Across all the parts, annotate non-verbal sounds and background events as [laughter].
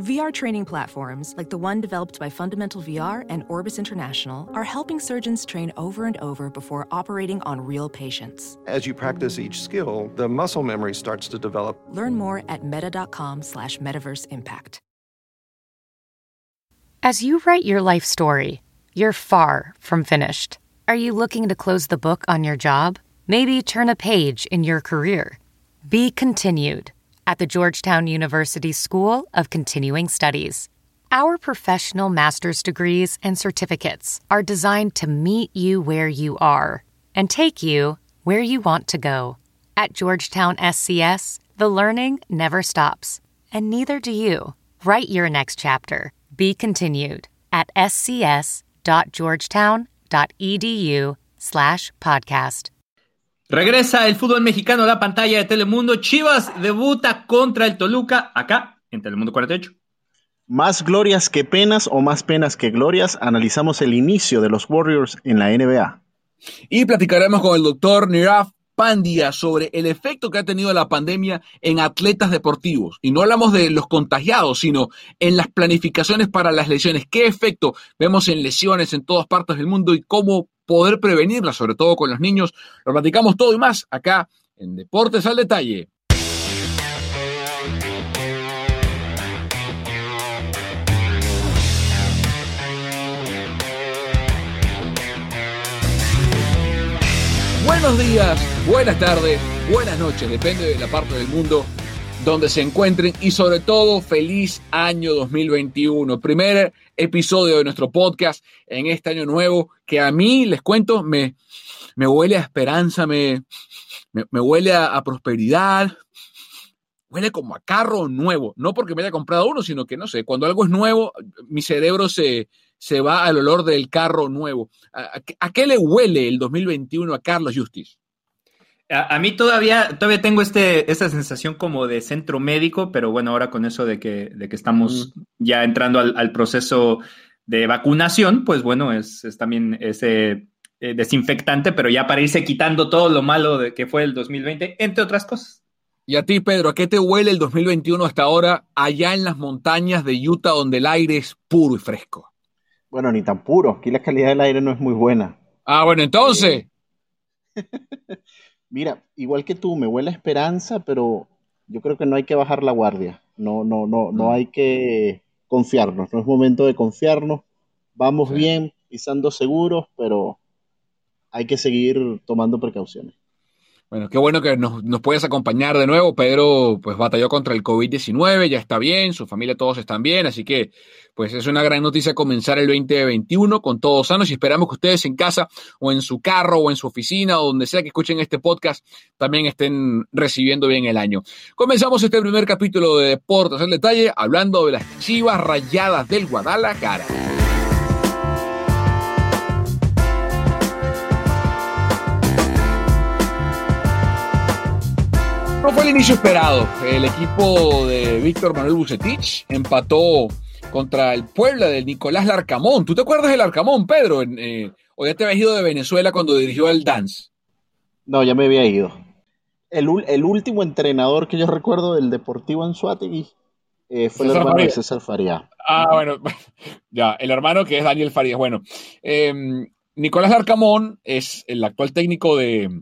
VR training platforms, like the one developed by Fundamental VR and Orbis International, are helping surgeons train over and over before operating on real patients. As you practice each skill, the muscle memory starts to develop. Learn more at meta.com slash metaverse impact. As you write your life story, you're far from finished. Are you looking to close the book on your job? Maybe turn a page in your career? Be continued at the Georgetown University School of Continuing Studies. Our professional master's degrees and certificates are designed to meet you where you are and take you where you want to go. At Georgetown SCS, the learning never stops, and neither do you. Write your next chapter. Be continued at scs.georgetown.edu slash podcast. Regresa el fútbol mexicano a la pantalla de Telemundo. Chivas debuta contra el Toluca acá en Telemundo 48. Más glorias que penas o más penas que glorias, analizamos el inicio de los Warriors en la NBA. Y platicaremos con el doctor Niraf Pandia sobre el efecto que ha tenido la pandemia en atletas deportivos. Y no hablamos de los contagiados, sino en las planificaciones para las lesiones. ¿Qué efecto vemos en lesiones en todas partes del mundo y cómo poder prevenirlas, sobre todo con los niños? Lo platicamos todo y más acá en Deportes al Detalle. Buenos días, buenas tardes, buenas noches, depende de la parte del mundo donde se encuentren y sobre todo feliz año 2021. Primer episodio de nuestro podcast en este año nuevo que a mí, les cuento, me, me huele a esperanza, me, me, huele a, prosperidad, huele como a carro nuevo. No porque me haya comprado uno, sino que no sé, cuando algo es nuevo, mi cerebro se, se va al olor del carro nuevo. ¿A, a qué le huele el 2021 a Carlos Justice? A, a, mí todavía, todavía tengo este, esta sensación como de centro médico, pero bueno, ahora con eso de que, de que estamos mm. ya entrando al, al, proceso de vacunación, pues bueno, es, es también ese eh, desinfectante, pero ya para irse quitando todo lo malo de que fue el 2020, entre otras cosas. Y a ti, Pedro, ¿a qué te huele el 2021 hasta ahora allá en las montañas de Utah donde el aire es puro y fresco? Bueno, ni tan puro. Aquí la calidad del aire no es muy buena. Ah, bueno, entonces. [laughs] Mira, igual que tú, me huele a esperanza, pero yo creo que no hay que bajar la guardia. No, no, no, no hay que confiarnos. No es momento de confiarnos. Vamos sí. bien, pisando seguros, pero hay que seguir tomando precauciones. Bueno, qué bueno que nos, nos, puedes acompañar de nuevo. Pedro, pues batalló contra el COVID-19, ya está bien, su familia todos están bien, así que pues es una gran noticia comenzar el 2021 con todos sanos y esperamos que ustedes en casa o en su carro o en su oficina o donde sea que escuchen este podcast también estén recibiendo bien el año. Comenzamos este primer capítulo de Deportes en detalle hablando de las chivas rayadas del Guadalajara. No fue el inicio esperado. El equipo de Víctor Manuel Bucetich empató contra el Puebla del Nicolás Larcamón. ¿Tú te acuerdas del Larcamón, Pedro? Eh, ¿O ya te habías ido de Venezuela cuando dirigió el Dance? No, ya me había ido. El, el último entrenador que yo recuerdo del Deportivo Anzuategui eh, fue César el hermano de César Farías. Ah, bueno, [laughs] ya, el hermano que es Daniel Farías. Bueno, eh, Nicolás Larcamón es el actual técnico de,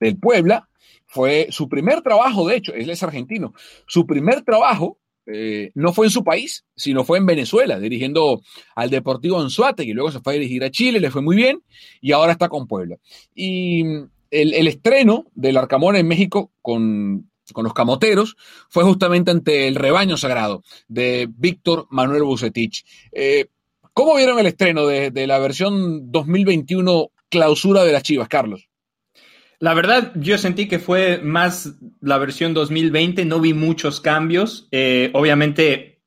del Puebla fue su primer trabajo, de hecho, él es argentino, su primer trabajo eh, no fue en su país, sino fue en Venezuela, dirigiendo al Deportivo Anzuategui, luego se fue a dirigir a Chile, le fue muy bien, y ahora está con Puebla. Y el, el estreno del Arcamón en México con, con los camoteros fue justamente ante el rebaño sagrado de Víctor Manuel Bucetich. Eh, ¿Cómo vieron el estreno de, de la versión 2021 clausura de las Chivas, Carlos? La verdad, yo sentí que fue más la versión 2020, no vi muchos cambios. Eh, obviamente,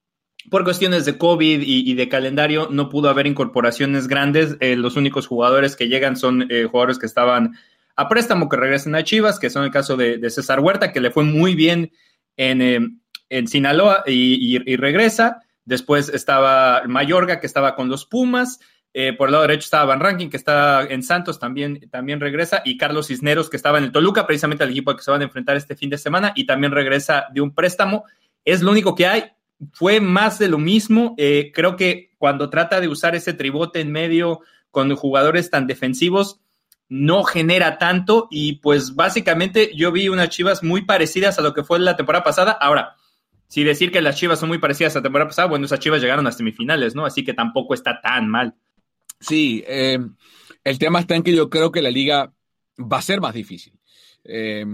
por cuestiones de COVID y, de calendario, no pudo haber incorporaciones grandes. Eh, los únicos jugadores que llegan son eh, jugadores que estaban a préstamo, que regresan a Chivas, que son el caso de, César Huerta, que le fue muy bien en, Sinaloa y regresa. Después estaba Mayorga, que estaba con los Pumas. Eh, por el lado derecho estaba Van Ranking, que está en Santos, también, también regresa, y Carlos Cisneros, que estaba en el Toluca, precisamente al equipo al que se van a enfrentar este fin de semana, y también regresa de un préstamo. Es lo único que hay. Fue más de lo mismo. Eh, creo que cuando trata de usar ese tribote en medio con jugadores tan defensivos, no genera tanto. Y pues básicamente yo vi unas chivas muy parecidas a lo que fue la temporada pasada. Ahora, si decir que las chivas son muy parecidas a la temporada pasada, bueno, esas chivas llegaron a semifinales, ¿no? Así que tampoco está tan mal. Sí, eh, el tema está en que yo creo que la liga va a ser más difícil. Eh,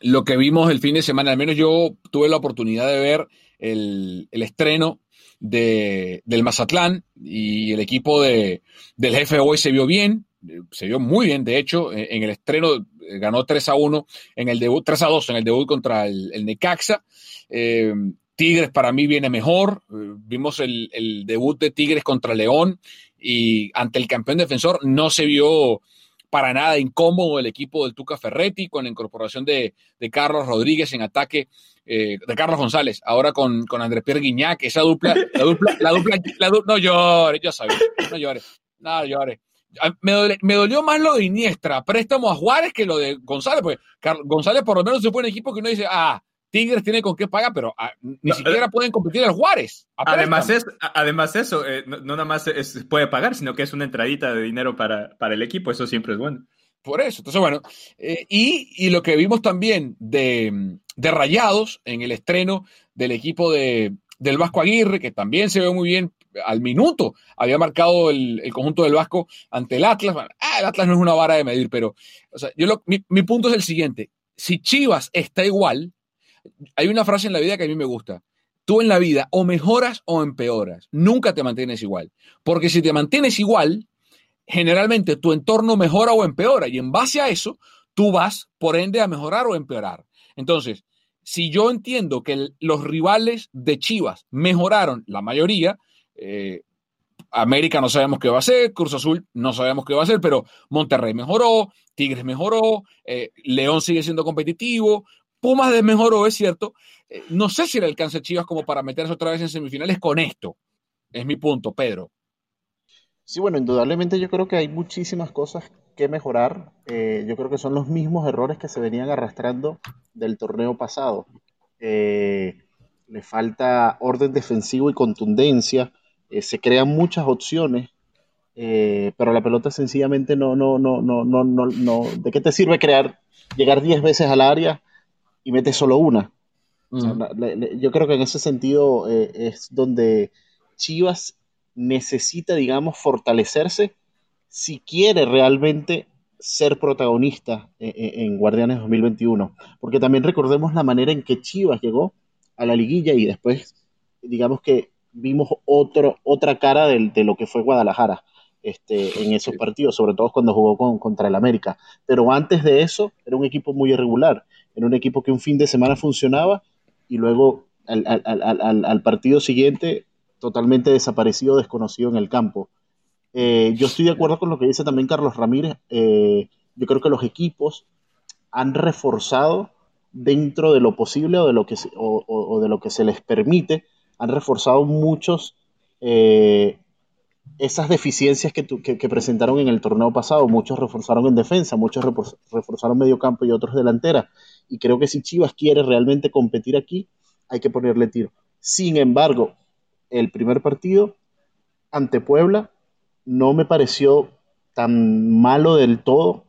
lo que vimos el fin de semana, al menos yo tuve la oportunidad de ver el, estreno de, del Mazatlán y el equipo de, del jefe hoy se vio bien, se vio muy bien, de hecho, en el estreno eh, ganó 3 a 1, en el debut, 3 a 2 en el debut contra el, Necaxa. Tigres para mí viene mejor. Vimos el, el, debut de Tigres contra León y ante el campeón defensor no se vio para nada incómodo el equipo del Tuca Ferretti con la incorporación de, Carlos Rodríguez en ataque, eh, de Carlos González, ahora con, con Andrés Pierre Guignac, esa dupla, la dupla, la dupla, no llores, ya sabes, no llores, nada llores. Me, me, dolió más lo de Iniestra, préstamo a Juárez que lo de González, porque González por lo menos se fue un equipo que uno dice, ah, Tigres tiene con qué pagar, pero ah, ni siquiera eh, pueden competir el Juárez. Además, es, además eso, eh, no, nada más puede pagar, sino que es una entradita de dinero para, para el equipo, eso siempre es bueno. Por eso, entonces bueno, eh, y, lo que vimos también de, Rayados en el estreno del equipo de, del Vasco Aguirre, que también se ve muy bien al minuto, había marcado el, conjunto del Vasco ante el Atlas. Ah, el Atlas no es una vara de medir, pero o sea, yo mi, mi punto es el siguiente, si Chivas está igual, hay una frase en la vida que a mí me gusta. Tú en la vida o mejoras o empeoras. Nunca te mantienes igual. Porque si te mantienes igual, generalmente tu entorno mejora o empeora. Y en base a eso, tú vas, por ende, a mejorar o empeorar. Entonces, si yo entiendo que los rivales de Chivas mejoraron, la mayoría, eh, América no sabemos qué va a hacer, Cruz Azul no sabemos qué va a hacer, pero Monterrey mejoró, Tigres mejoró, eh, León sigue siendo competitivo, Pumas desmejoró, es cierto. Eh, no sé si le alcanza Chivas como para meterse otra vez en semifinales con esto. Es mi punto, Pedro. Sí, bueno, indudablemente yo creo que hay muchísimas cosas que mejorar. Eh, yo creo que son los mismos errores que se venían arrastrando del torneo pasado. Eh, le falta orden defensivo y contundencia. se crean muchas opciones, pero la pelota sencillamente no, no, no, no, no, no, no. ¿De qué te sirve crear, llegar 10 veces al área y mete solo una. yo creo que en ese sentido eh, es donde Chivas necesita, digamos, fortalecerse si quiere realmente ser protagonista en, Guardianes 2021. Porque también recordemos la manera en que Chivas llegó a la liguilla y después, digamos que vimos otro, otra cara de, de lo que fue Guadalajara este, en esos partidos, sobre todo cuando jugó con, contra el América. Pero antes de eso, era un equipo muy irregular. Era un equipo que un fin de semana funcionaba y luego al, partido siguiente totalmente desaparecido, desconocido en el campo. Eh, yo estoy de acuerdo con lo que dice también Carlos Ramírez. Eh, yo creo que los equipos han reforzado dentro de lo posible o de lo que se, o, de lo que se les permite, han reforzado muchos eh, esas deficiencias que, que, presentaron en el torneo pasado. Muchos reforzaron en defensa, muchos reforzaron medio campo y otros delantera. Y creo que si Chivas quiere realmente competir aquí, hay que ponerle tiro. Sin embargo, el primer partido ante Puebla no me pareció tan malo del todo.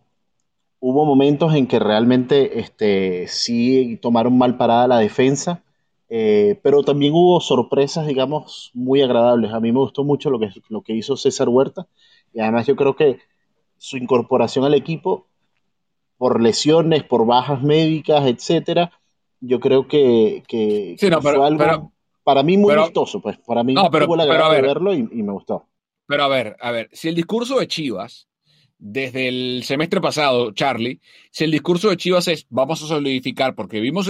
Hubo momentos en que realmente este, sí tomaron mal parada la defensa eh, pero también hubo sorpresas, digamos, muy agradables. A mí me gustó mucho lo que, lo que hizo César Huerta y además yo creo que su incorporación al equipo por lesiones, por bajas médicas, etcétera, yo creo que, que, fue algo para mí muy gustoso, pues para mí no, pero, tuvo la de verlo y, y, me gustó. Pero a ver, a ver, si el discurso de Chivas desde el semestre pasado, Charlie, si el discurso de Chivas es vamos a solidificar, porque vimos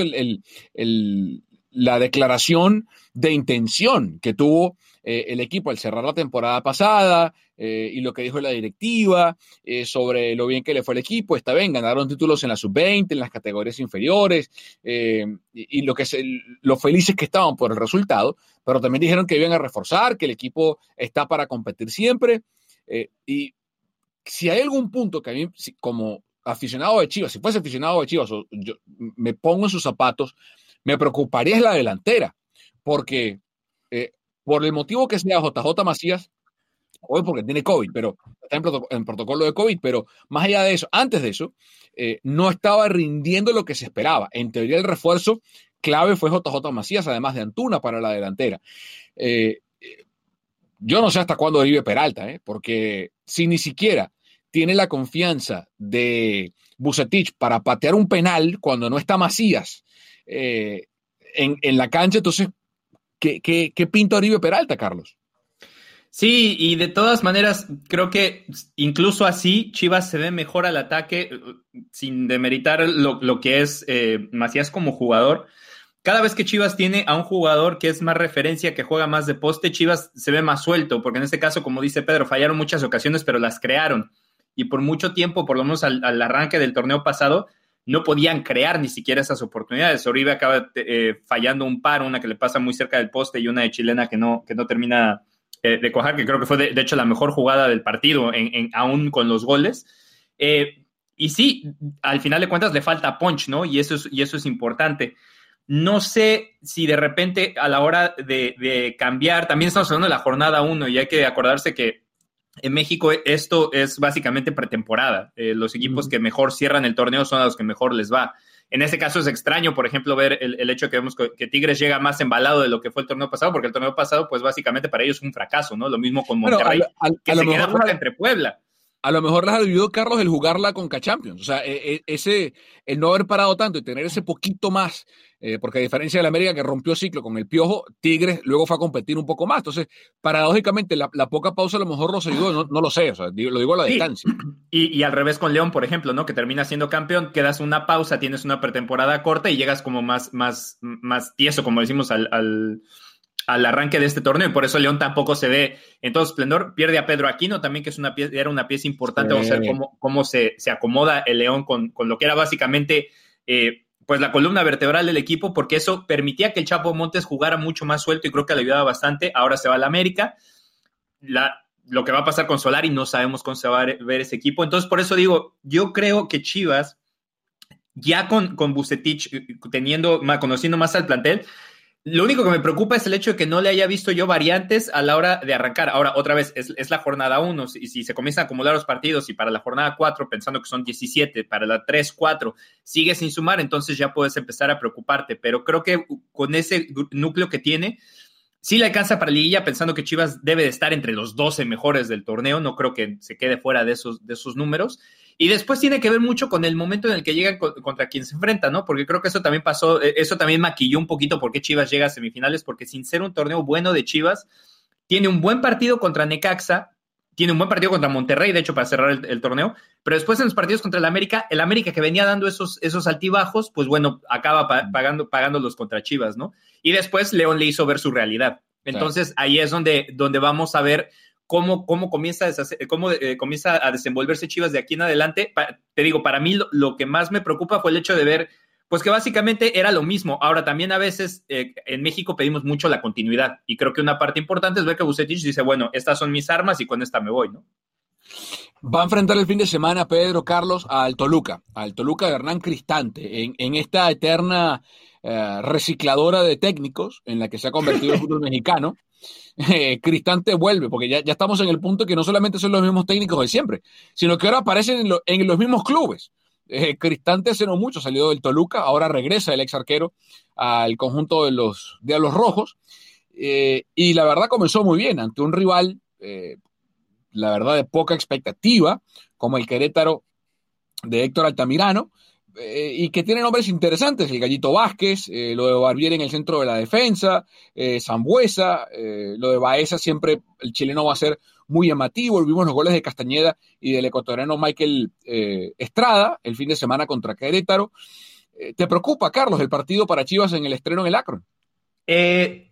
la declaración de intención que tuvo eh, el equipo al cerrar la temporada pasada eh, y lo que dijo la directiva eh, sobre lo bien que le fue el equipo. Está bien, ganaron títulos en la sub-20, en las categorías inferiores y, lo, que lo felices que estaban por el resultado, pero también dijeron que iban a reforzar, que el equipo está para competir siempre. y si hay algún punto que a mí, como aficionado de Chivas, si fuese aficionado de Chivas, yo me pongo en sus zapatos, me preocuparía es la delantera, porque por el motivo que sea JJ Macías, hoy porque tiene COVID, pero está en, protocolo de COVID, pero más allá de eso, antes de eso, eh, no estaba rindiendo lo que se esperaba. En teoría, el refuerzo clave fue JJ Macías, además de Antuna para la delantera. Eh, yo no sé hasta cuándo vive Peralta, ¿eh? porque si ni siquiera tiene la confianza de Bucetich para patear un penal cuando no está Macías en, en, la cancha, entonces ¿Qué, qué, pinta Oribe Peralta, Carlos? Sí, y de todas maneras, creo que incluso así Chivas se ve mejor al ataque, sin demeritar lo, lo que es eh, Macías como jugador. Cada vez que Chivas tiene a un jugador que es más referencia, que juega más de poste, Chivas se ve más suelto, porque en este caso, como dice Pedro, fallaron muchas ocasiones, pero las crearon. Y por mucho tiempo, por lo menos al arranque del torneo pasado, no podían crear ni siquiera esas oportunidades. Oribe acaba eh, fallando un par, una que le pasa muy cerca del poste y una de chilena que no, que no termina eh, de cojar, que creo que fue de, hecho la mejor jugada del partido, en, aún con los goles. Eh, y sí, al final de cuentas le falta punch, ¿no? Y eso es, y eso es importante. No sé si de repente a la hora de, de cambiar, también estamos hablando de la jornada 1 y hay que acordarse que en México esto es básicamente pretemporada. Eh, los equipos que mejor cierran el torneo son a los que mejor les va. En este caso es extraño, por ejemplo, ver el, hecho de que vemos que Tigres llega más embalado de lo que fue el torneo pasado, porque el torneo pasado, pues básicamente para ellos es un fracaso, ¿no? Lo mismo con Monterrey, que se queda fuera entre Puebla a lo mejor les ayudó, Carlos, el jugarla con K-Champions. O sea, e, e, ese, el no haber parado tanto y tener ese poquito más, eh, porque a diferencia de la América que rompió ciclo con el Piojo, Tigres luego fue a competir un poco más. Entonces, paradójicamente, la, poca pausa a lo mejor los ayudó, no, lo sé, o sea, lo digo a la distancia. [clears throat] Y, al revés con León, por ejemplo, ¿no? Que termina siendo campeón, quedas una pausa, tienes una pretemporada corta y llegas como más, más, más tieso, como decimos, al al arranque de este torneo y por eso León tampoco se ve en todo esplendor. Pierde a Pedro Aquino también, que es una pieza, era una pieza importante. Vamos a ver cómo, cómo se, acomoda el León con, lo que era básicamente eh, pues la columna vertebral del equipo, porque eso permitía que el Chapo Montes jugara mucho más suelto y creo que le ayudaba bastante. Ahora se va a la América. La, lo que va a pasar con Solari, no sabemos cómo se va a ver ese equipo. Entonces, por eso digo, yo creo que Chivas, ya con, con Bucetich, eh, teniendo, conociendo más al plantel, lo único que me preocupa es el hecho de que no le haya visto yo variantes a la hora de arrancar. Ahora, otra vez, es, la jornada 1 y si se comienzan a acumular los partidos y para la jornada 4, pensando que son 17, para la 3, 4, sigue sin sumar, entonces ya puedes empezar a preocuparte. Pero creo que con ese núcleo que tiene, sí le alcanza para Liguilla, pensando que Chivas debe de estar entre los 12 mejores del torneo. No creo que se quede fuera de esos, de esos números. Y después tiene que ver mucho con el momento en el que llegan contra quien se enfrenta, ¿no? Porque creo que eso también pasó, eh, eso también maquilló un poquito por qué Chivas llega a semifinales, porque sin ser un torneo bueno de Chivas, tiene un buen partido contra Necaxa, tiene un buen partido contra Monterrey, de hecho, para cerrar el, torneo, pero después en los partidos contra el América, el América que venía dando esos, esos altibajos, pues bueno, acaba pagando, pagándolos contra Chivas, ¿no? Y después León le hizo ver su realidad. Entonces ahí es donde, donde vamos a ver cómo, cómo, comienza, a cómo eh, comienza a desenvolverse Chivas de aquí en adelante. te digo, para mí lo, que más me preocupa fue el hecho de ver, pues que básicamente era lo mismo. Ahora, también a veces eh, en México pedimos mucho la continuidad y creo que una parte importante es ver que Bucetich dice, bueno, estas son mis armas y con esta me voy, ¿no? Va a enfrentar el fin de semana Pedro Carlos al Toluca, al Toluca Hernán Cristante, en, en esta eterna eh, recicladora de técnicos en la que se ha convertido el fútbol mexicano. [laughs] Eh, Cristante vuelve, porque ya, ya, estamos en el punto que no solamente son los mismos técnicos de siempre, sino que ahora aparecen en, los mismos clubes. Eh, Cristante hace no mucho salió del Toluca, ahora regresa el ex arquero al conjunto de los Diablos Rojos. Y la verdad comenzó muy bien ante un rival, la verdad, de poca expectativa, como el Querétaro de Héctor Altamirano. Eh, y que tiene nombres interesantes, el Gallito Vázquez, eh, lo de Barbier en el centro de la defensa, eh, Zambuesa, lo de Baeza siempre el chileno va a ser muy llamativo. Vimos los goles de Castañeda y del ecuatoriano Michael eh, Estrada el fin de semana contra Querétaro. Eh, ¿Te preocupa, Carlos, el partido para Chivas en el estreno en el Akron? Eh,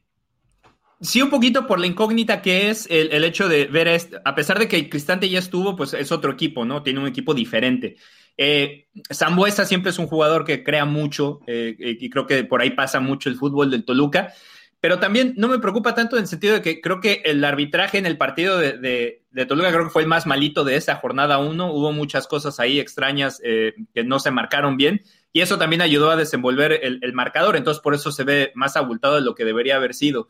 sí, un poquito por la incógnita que es el, hecho de ver, este, a pesar de que Cristante ya estuvo, pues es otro equipo, ¿no? Tiene un equipo diferente. Eh, Zambuesa siempre es un jugador que crea mucho y creo que por ahí pasa mucho el fútbol del Toluca. Pero también no me preocupa tanto en el sentido de que creo que el arbitraje en el partido de, Toluca creo que fue el más malito de esa jornada 1. Hubo muchas cosas ahí extrañas eh, que no se marcaron bien y eso también ayudó a desenvolver el, marcador. Entonces por eso se ve más abultado de lo que debería haber sido.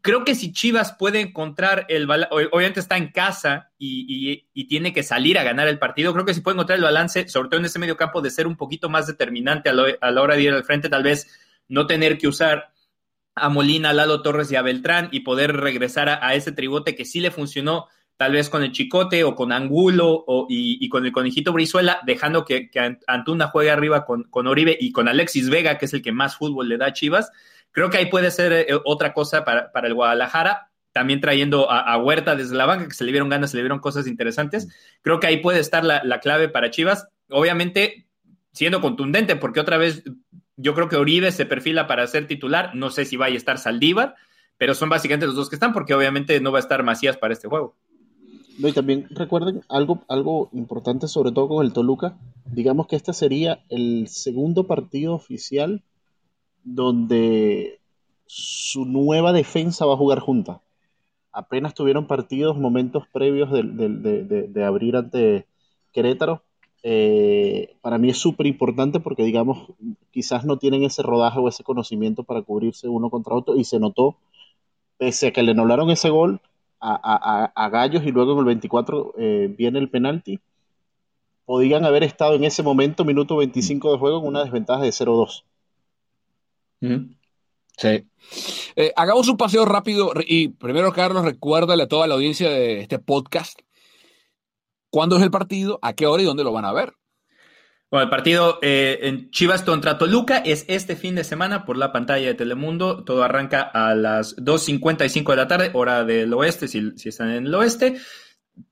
Creo que si Chivas puede encontrar el balance, obviamente está en casa y, tiene que salir a ganar el partido, creo que si puede encontrar el balance, sobre todo en ese medio campo, de ser un poquito más determinante a, a la hora de ir al frente, tal vez no tener que usar a Molina, a Lalo Torres y a Beltrán y poder regresar a, ese tribote que sí le funcionó tal vez con el Chicote o con Angulo o, y, con el Conejito Brizuela, dejando que, Antuna juegue arriba con, con, Oribe y con Alexis Vega, que es el que más fútbol le da a Chivas. Creo que ahí puede ser eh, otra cosa para, para, el Guadalajara, también trayendo a, Huerta desde la banca, que se le vieron ganas, se le vieron cosas interesantes. Creo que ahí puede estar la, la clave para Chivas. Obviamente, siendo contundente, porque otra vez yo creo que Oribe se perfila para ser titular. No sé si vaya a estar Saldívar, pero son básicamente los dos que están, porque obviamente no va a estar Macías para este juego. No, y también recuerden algo, algo importante, sobre todo con el Toluca. Digamos que este sería el segundo partido oficial donde su nueva defensa va a jugar junta. Apenas tuvieron partidos, momentos previos de, de abrir ante Querétaro, eh, para mí es súper importante porque, digamos, quizás no tienen ese rodaje o ese conocimiento para cubrirse uno contra otro y se notó, pese a que le anularon ese gol a, Gallos y luego en el 24 eh, viene el penalti, podían haber estado en ese momento, minuto 25 de juego, en una desventaja de 0-2. Sí. Eh, hagamos un paseo rápido y primero, Carlos, recuérdale a toda la audiencia de este podcast ¿Cuándo es el partido? ¿A qué hora y dónde lo van a ver? Bueno, el partido eh, en Chivas contra Toluca es este fin de semana por la pantalla de Telemundo. Todo arranca a las 2.55 de la tarde, hora del oeste, si, están en el oeste.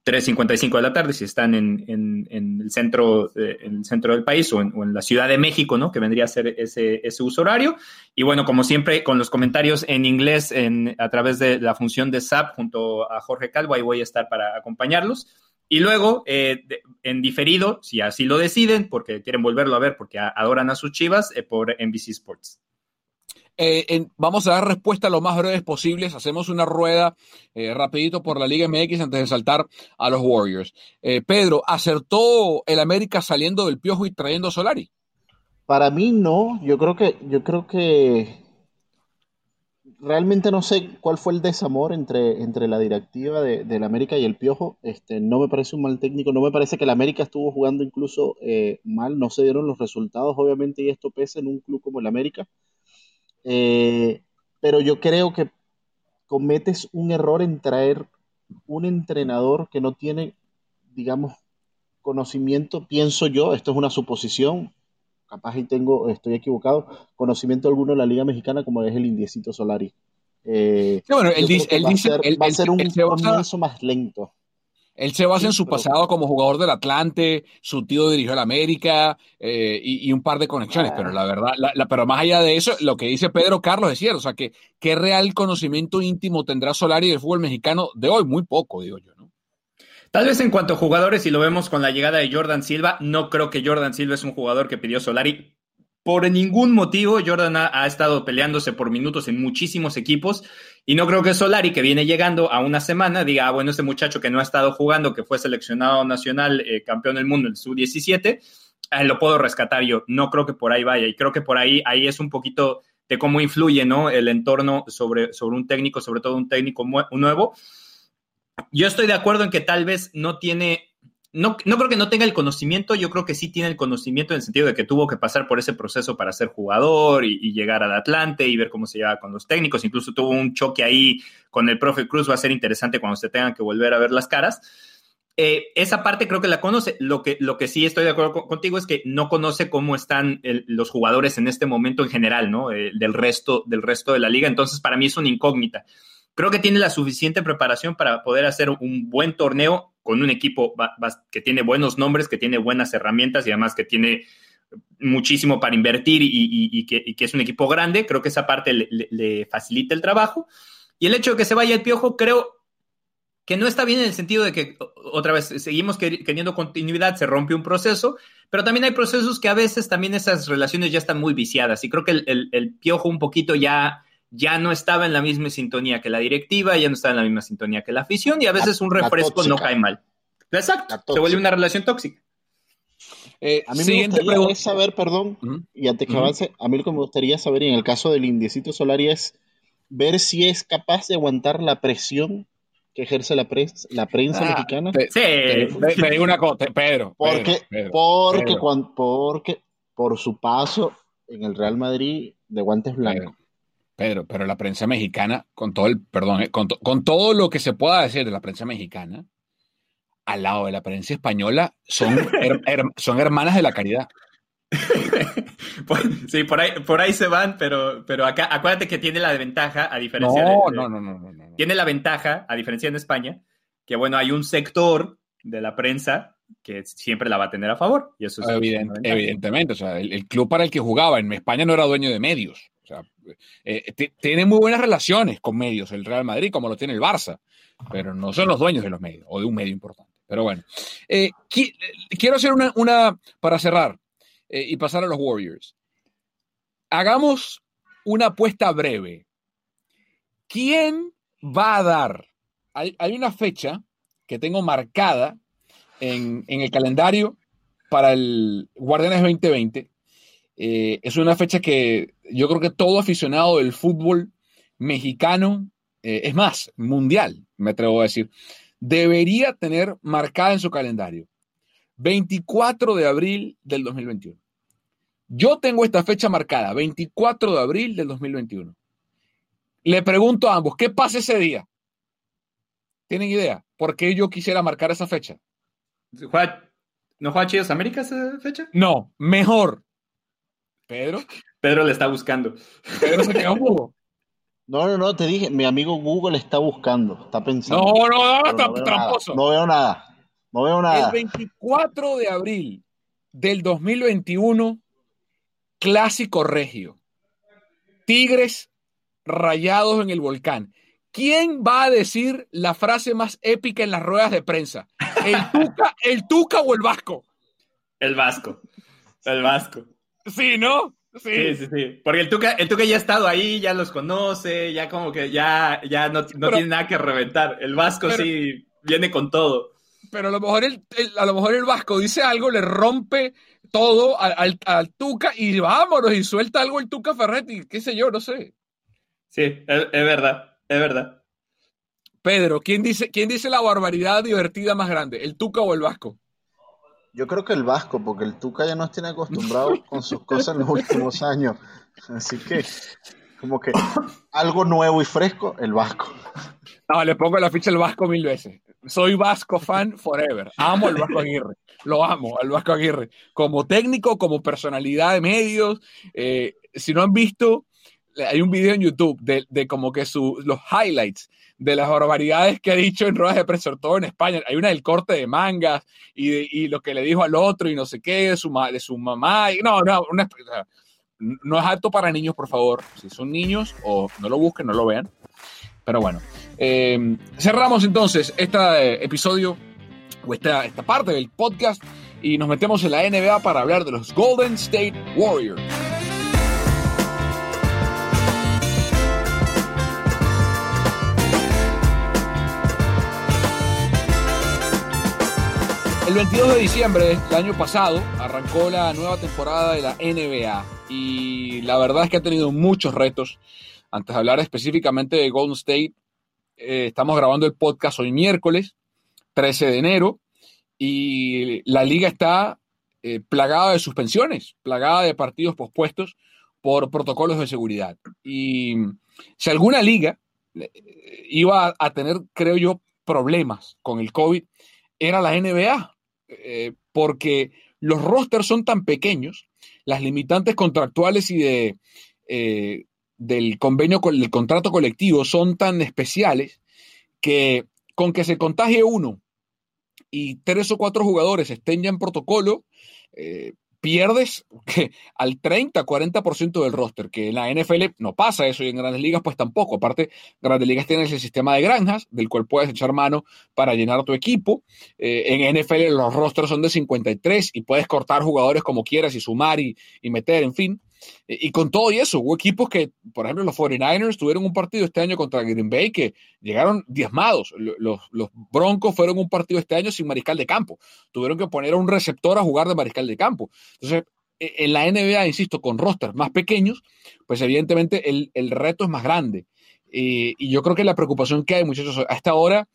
3.55 de la tarde si están en, el, centro, eh, en el centro del país o en, la Ciudad de México, ¿no? Que vendría a ser ese, ese uso horario. Y bueno, como siempre, con los comentarios en inglés en, a través de la función de SAP junto a Jorge Calvo, ahí voy a estar para acompañarlos. Y luego, eh, en diferido, si así lo deciden, porque quieren volverlo a ver, porque adoran a sus chivas, eh, por NBC Sports. Eh, vamos a dar respuesta lo más breves posibles. Hacemos una rueda rapidito por la Liga MX antes de saltar a los Warriors. Pedro, ¿acertó el América saliendo del piojo y trayendo a Solari? Para mí no. Yo creo que, yo creo que realmente no sé cuál fue el desamor entre, entre la directiva de, del América y el Piojo. Este, no me parece un mal técnico, no me parece que el América estuvo jugando incluso eh, mal, no se dieron los resultados, obviamente, y esto pesa en un club como el América. Eh, pero yo creo que cometes un error en traer un entrenador que no tiene, digamos, conocimiento, pienso yo, esto es una suposición, capaz y tengo, estoy equivocado, conocimiento alguno de la Liga Mexicana como es el Indiecito Solari. Eh, bueno, él dice, él va, dice, a ser, va a ser un comienzo más lento. Él se basa en su pasado como jugador del Atlante, su tío dirigió el América eh, y, un par de conexiones, pero la verdad, la, pero más allá de eso, lo que dice Pedro Carlos es cierto, o sea, que qué real conocimiento íntimo tendrá Solari del fútbol mexicano de hoy, muy poco, digo yo. Tal vez en cuanto a jugadores, si lo vemos con la llegada de Jordan Silva, no creo que Jordan Silva es un jugador que pidió Solari. Por ningún motivo, Jordan ha, estado peleándose por minutos en muchísimos equipos y no creo que Solari, que viene llegando a una semana, diga, ah, bueno, este muchacho que no ha estado jugando, que fue seleccionado nacional, eh, campeón del mundo en su 17, eh, lo puedo rescatar yo. No creo que por ahí vaya y creo que por ahí, ahí es un poquito de cómo influye ¿no? el entorno sobre, sobre un técnico, sobre todo un técnico nuevo yo estoy de acuerdo en que tal vez no tiene, no, no creo que no tenga el conocimiento, yo creo que sí tiene el conocimiento en el sentido de que tuvo que pasar por ese proceso para ser jugador y, llegar al Atlante y ver cómo se lleva con los técnicos, incluso tuvo un choque ahí con el profe Cruz, va a ser interesante cuando se tengan que volver a ver las caras. Eh, esa parte creo que la conoce. Lo que, lo que sí estoy de acuerdo contigo es que no conoce cómo están los jugadores en este momento en general, ¿no? Eh, del, resto, del resto de la liga. Entonces, para mí es una incógnita. creo que tiene la suficiente preparación para poder hacer un buen torneo con un equipo que tiene buenos nombres, que tiene buenas herramientas y además que tiene muchísimo para invertir y, que, es un equipo grande. Creo que esa parte le, facilita el trabajo. Y el hecho de que se vaya el piojo, creo que no está bien en el sentido de que, otra vez, seguimos queriendo continuidad, se rompe un proceso, pero también hay procesos que a veces también esas relaciones ya están muy viciadas. Y creo que el, piojo un poquito ya, ya no estaba en la misma sintonía que la directiva, ya no estaba en la misma sintonía que la afición, y a veces un refresco no cae mal. Exacto, se vuelve una relación tóxica. Eh, a mí me gustaría saber, perdón, y antes que avance, a mí lo que me gustaría saber, y en el caso del Indiecito Solari, es ver si es capaz de aguantar la presión que ejerce la, prensa, la prensa ah, mexicana. sí. me digo una cosa, Pedro. Porque, porque, porque por su paso en el Real Madrid de guantes blancos. Pedro, pero la prensa mexicana, con todo el, perdón, eh, con, con todo lo que se pueda decir de la prensa mexicana, al lado de la prensa española son, [laughs] son hermanas de la caridad. [laughs] sí, por ahí, por ahí se van, pero, pero acá, acuérdate que tiene la ventaja, a diferencia de, no, no, no, no, Tiene la ventaja, a diferencia en España, que bueno, hay un sector de la prensa que siempre la va a tener a favor. Y eso evidentemente, o sea, el, club para el que jugaba en España no era dueño de medios. Eh, tiene muy buenas relaciones con medios el Real Madrid, como lo tiene el Barça, pero no son los dueños de los medios o de un medio importante. Pero bueno, eh, quiero hacer una, para cerrar eh, y pasar a los Warriors. Hagamos una apuesta breve. ¿Quién va a dar? Hay, una fecha que tengo marcada en, el calendario para el Guardianes 2020. Eh, es una fecha que yo creo que todo aficionado del fútbol mexicano, es más, mundial, me atrevo a decir, debería tener marcada en su calendario. 24 de abril del 2021. Yo tengo esta fecha marcada, 24 de abril del 2021. Le pregunto a ambos, ¿qué pasa ese día? ¿Tienen idea? ¿Por qué yo quisiera marcar esa fecha? ¿No juega Chivas América esa fecha? No, mejor. Pedro. Pedro le está buscando. Pedro se quedó un no, no, no, te dije, mi amigo Google está buscando, está pensando. No, no, no, no tramposo. No veo nada, no veo nada. El 24 de abril del 2021, Clásico Regio. Tigres rayados en el volcán. ¿Quién va a decir la frase más épica en las ruedas de prensa? ¿El Tuca, el tuca o el Vasco? El Vasco. El Vasco. Sí, ¿no? Sí. sí, sí, Porque el Tuca, el Tuca ya ha estado ahí, ya los conoce, ya como que ya, ya no, tiene nada que reventar. El Vasco sí viene con todo. Pero a lo mejor el, a lo mejor el Vasco dice algo, le rompe todo al, al, Tuca y vámonos y suelta algo el Tuca Ferretti, qué sé yo, no sé. Sí, es, verdad, es verdad. Pedro, ¿quién dice, ¿quién dice la barbaridad divertida más grande, el Tuca o el Vasco? Yo creo que el Vasco, porque el Tuca ya nos tiene acostumbrados [laughs] con sus cosas en los últimos años. Así que, como que algo nuevo y fresco, el Vasco. No, le pongo la ficha al Vasco mil veces. Soy Vasco fan forever. Amo al Vasco Aguirre. Lo amo, al Vasco Aguirre. Como técnico, como personalidad de medios. Eh, si no han visto, hay un video en YouTube de, de como que su, los highlights de las barbaridades que ha dicho en ruedas de prensa, todo en España. Hay una del corte de mangas y, y, lo que le dijo al otro y no sé qué, de su, de su mamá. Y, no, no, no es apto para niños, por favor. Si son niños o no lo busquen, no lo vean. Pero bueno, eh, cerramos entonces este episodio o esta, esta parte del podcast y nos metemos en la NBA para hablar de los Golden State Warriors. El 22 de diciembre del año pasado arrancó la nueva temporada de la NBA y la verdad es que ha tenido muchos retos. Antes de hablar específicamente de Golden State, eh, estamos grabando el podcast hoy miércoles, 13 de enero, y la liga está eh, plagada de suspensiones, plagada de partidos pospuestos por protocolos de seguridad. Y si alguna liga eh, iba a tener, creo yo, problemas con el COVID, era la NBA. Eh, porque los rosters son tan pequeños, las limitantes contractuales y de, eh, del convenio, con el contrato colectivo son tan especiales que con que se contagie uno y tres o cuatro jugadores estén ya en protocolo, eh, pierdes al 30, 40% del roster, que en la NFL no pasa eso y en grandes ligas pues tampoco. Aparte, grandes ligas tienes el sistema de granjas del cual puedes echar mano para llenar tu equipo. Eh, en NFL los rosters son de 53 y puedes cortar jugadores como quieras y sumar y, y meter, en fin. Y con todo y eso, hubo equipos que, por ejemplo, los 49ers tuvieron un partido este año contra Green Bay que llegaron diezmados. Los, los Broncos fueron un partido este año sin mariscal de campo. Tuvieron que poner a un receptor a jugar de mariscal de campo. Entonces, e, en la NBA, insisto, con rosters más pequeños, pues evidentemente el, el reto es más grande. y yo creo que la preocupación que hay, muchachos, a esta hora,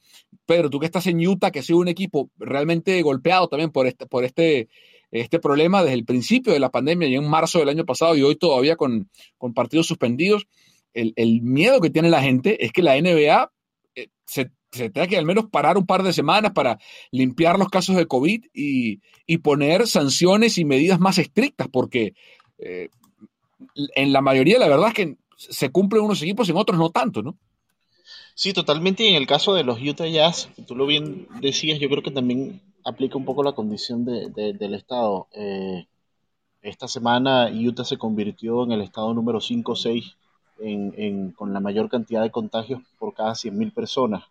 Pedro, tú que estás en Utah, que ha sido un equipo realmente golpeado también por este, por este este problema desde el principio de la pandemia y en marzo del año pasado y hoy todavía con, partidos suspendidos. El, miedo que tiene la gente es que la NBA eh, se, tenga que al menos parar un par de semanas para limpiar los casos de COVID y, poner sanciones y medidas más estrictas, porque eh, en la mayoría la verdad es que se cumplen unos equipos y en otros no tanto, ¿no? Sí, totalmente. Y en el caso de los Utah Jazz, tú lo bien decías, yo creo que también aplica un poco la condición del estado. Eh, esta semana Utah se convirtió en el estado número 5 o 6 con la mayor cantidad de contagios por cada 100.000 personas.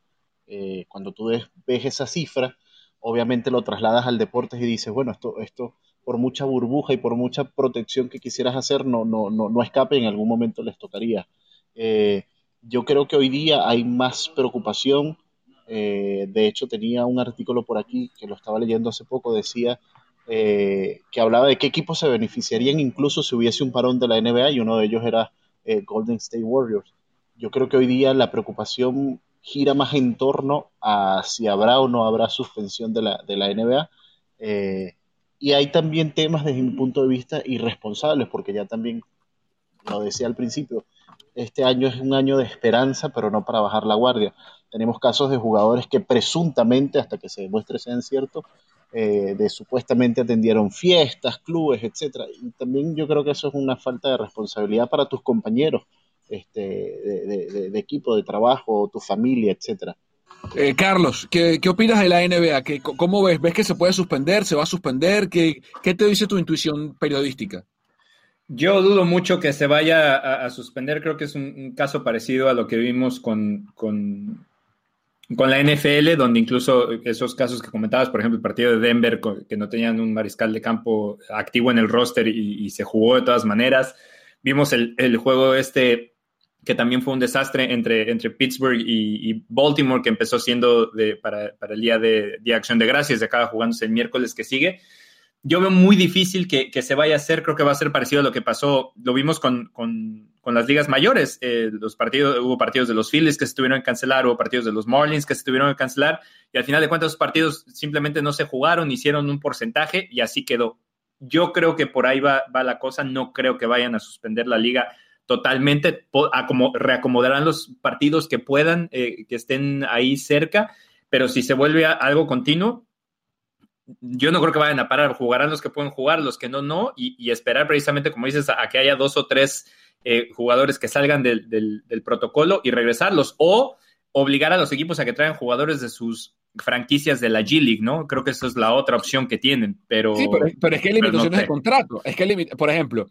Eh, cuando tú ves, esa cifra, obviamente lo trasladas al deporte y dices, bueno, esto, esto por mucha burbuja y por mucha protección que quisieras hacer, no, no, no, no escape, en algún momento les tocaría. Eh, yo creo que hoy día hay más preocupación eh, de hecho, tenía un artículo por aquí que lo estaba leyendo hace poco, decía eh, que hablaba de qué equipos se beneficiarían incluso si hubiese un parón de la NBA y uno de ellos era eh, Golden State Warriors. Yo creo que hoy día la preocupación gira más en torno a si habrá o no habrá suspensión de la, de la NBA. y hay también temas desde mi punto de vista irresponsables, porque ya también lo decía al principio, este año es un año de esperanza, pero no para bajar la guardia. Tenemos casos de jugadores que presuntamente, hasta que se demuestre sean ciertos, eh, de supuestamente atendieron fiestas, clubes, etcétera. Y también yo creo que eso es una falta de responsabilidad para tus compañeros este, de, equipo, de trabajo, tu familia, etcétera. Eh, Carlos, ¿qué, opinas de la NBA? ¿Qué, ¿Cómo ves? ¿Ves que se puede suspender? ¿Se va a suspender? ¿Qué, qué te dice tu intuición periodística? Yo dudo mucho que se vaya a, suspender. Creo que es un, caso parecido a lo que vimos con, con la NFL, donde incluso esos casos que comentabas, por ejemplo, el partido de Denver, que no tenían un mariscal de campo activo en el roster y, se jugó de todas maneras. Vimos el, juego este que también fue un desastre entre, entre Pittsburgh y, Baltimore, que empezó siendo de, para, el día de, de, Acción de Gracias, de acaba jugándose el miércoles que sigue yo veo muy difícil que, se vaya a hacer, creo que va a ser parecido a lo que pasó, lo vimos con, las ligas mayores, eh, los partidos, hubo partidos de los Phillies que se tuvieron que cancelar, hubo partidos de los Marlins que se tuvieron que cancelar, y al final de cuentas esos partidos simplemente no se jugaron, hicieron un porcentaje y así quedó. Yo creo que por ahí va, la cosa, no creo que vayan a suspender la liga totalmente, a como, reacomodarán los partidos que puedan, eh, que estén ahí cerca, pero si se vuelve algo continuo, yo no creo que vayan a parar, jugarán los que pueden jugar, los que no, no, y, esperar precisamente, como dices, a, que haya dos o tres eh, jugadores que salgan del, protocolo y regresarlos, o obligar a los equipos a que traigan jugadores de sus franquicias de la G League, ¿no? Creo que esa es la otra opción que tienen, pero... Sí, pero, es que hay limitaciones de contrato. Es que, por ejemplo,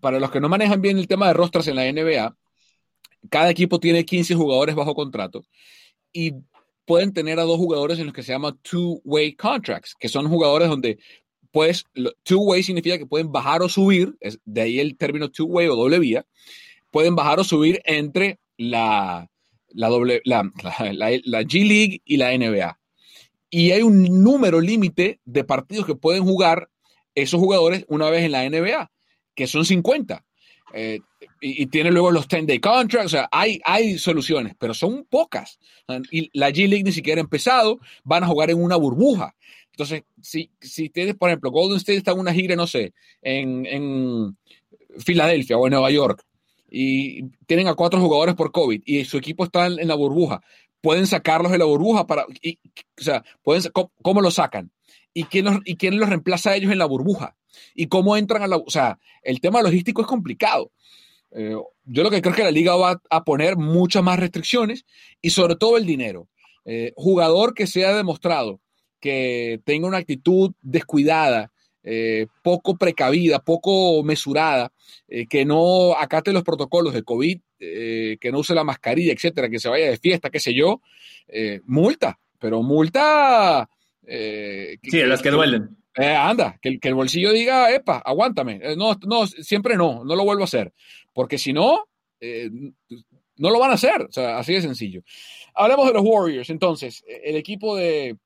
para los que no manejan bien el tema de rostros en la NBA, cada equipo tiene 15 jugadores bajo contrato y pueden tener a dos jugadores en los que se llama two-way contracts, que son jugadores donde pues two-way significa que pueden bajar o subir, de ahí el término two-way o doble vía, pueden bajar o subir entre la, la, doble, la, la G League y la NBA. Y hay un número límite de partidos que pueden jugar esos jugadores una vez en la NBA, que son 50. Eh, y, tiene luego los 10-day contracts, o sea, hay, hay soluciones, pero son pocas. Y la G-League ni siquiera ha empezado, van a jugar en una burbuja. Entonces, si, si tienes, por ejemplo, Golden State está en una gira, no sé, en, en Filadelfia o en Nueva York, y tienen a cuatro jugadores por COVID y su equipo está en, la burbuja, pueden sacarlos de la burbuja para, o sea, pueden, ¿cómo, ¿cómo, lo sacan? ¿Y quién, los, ¿Y quién los reemplaza a ellos en la burbuja? ¿Y cómo entran a la, o sea, el tema logístico es complicado. Eh, yo lo que creo es que la liga va a poner muchas más restricciones y sobre todo el dinero. Eh, jugador que se ha demostrado que tenga una actitud descuidada, eh, poco precavida, poco mesurada, que no acate los protocolos de COVID, que no use la mascarilla, etcétera, que se vaya de fiesta, qué sé yo, multa, pero multa. sí, las que duelen. Anda, que, que, el bolsillo diga, epa, aguántame. no, no, siempre no, no lo vuelvo a hacer. Porque si no, eh, no lo van a hacer. O sea, así de sencillo. Hablemos de los Warriors. Entonces, el equipo de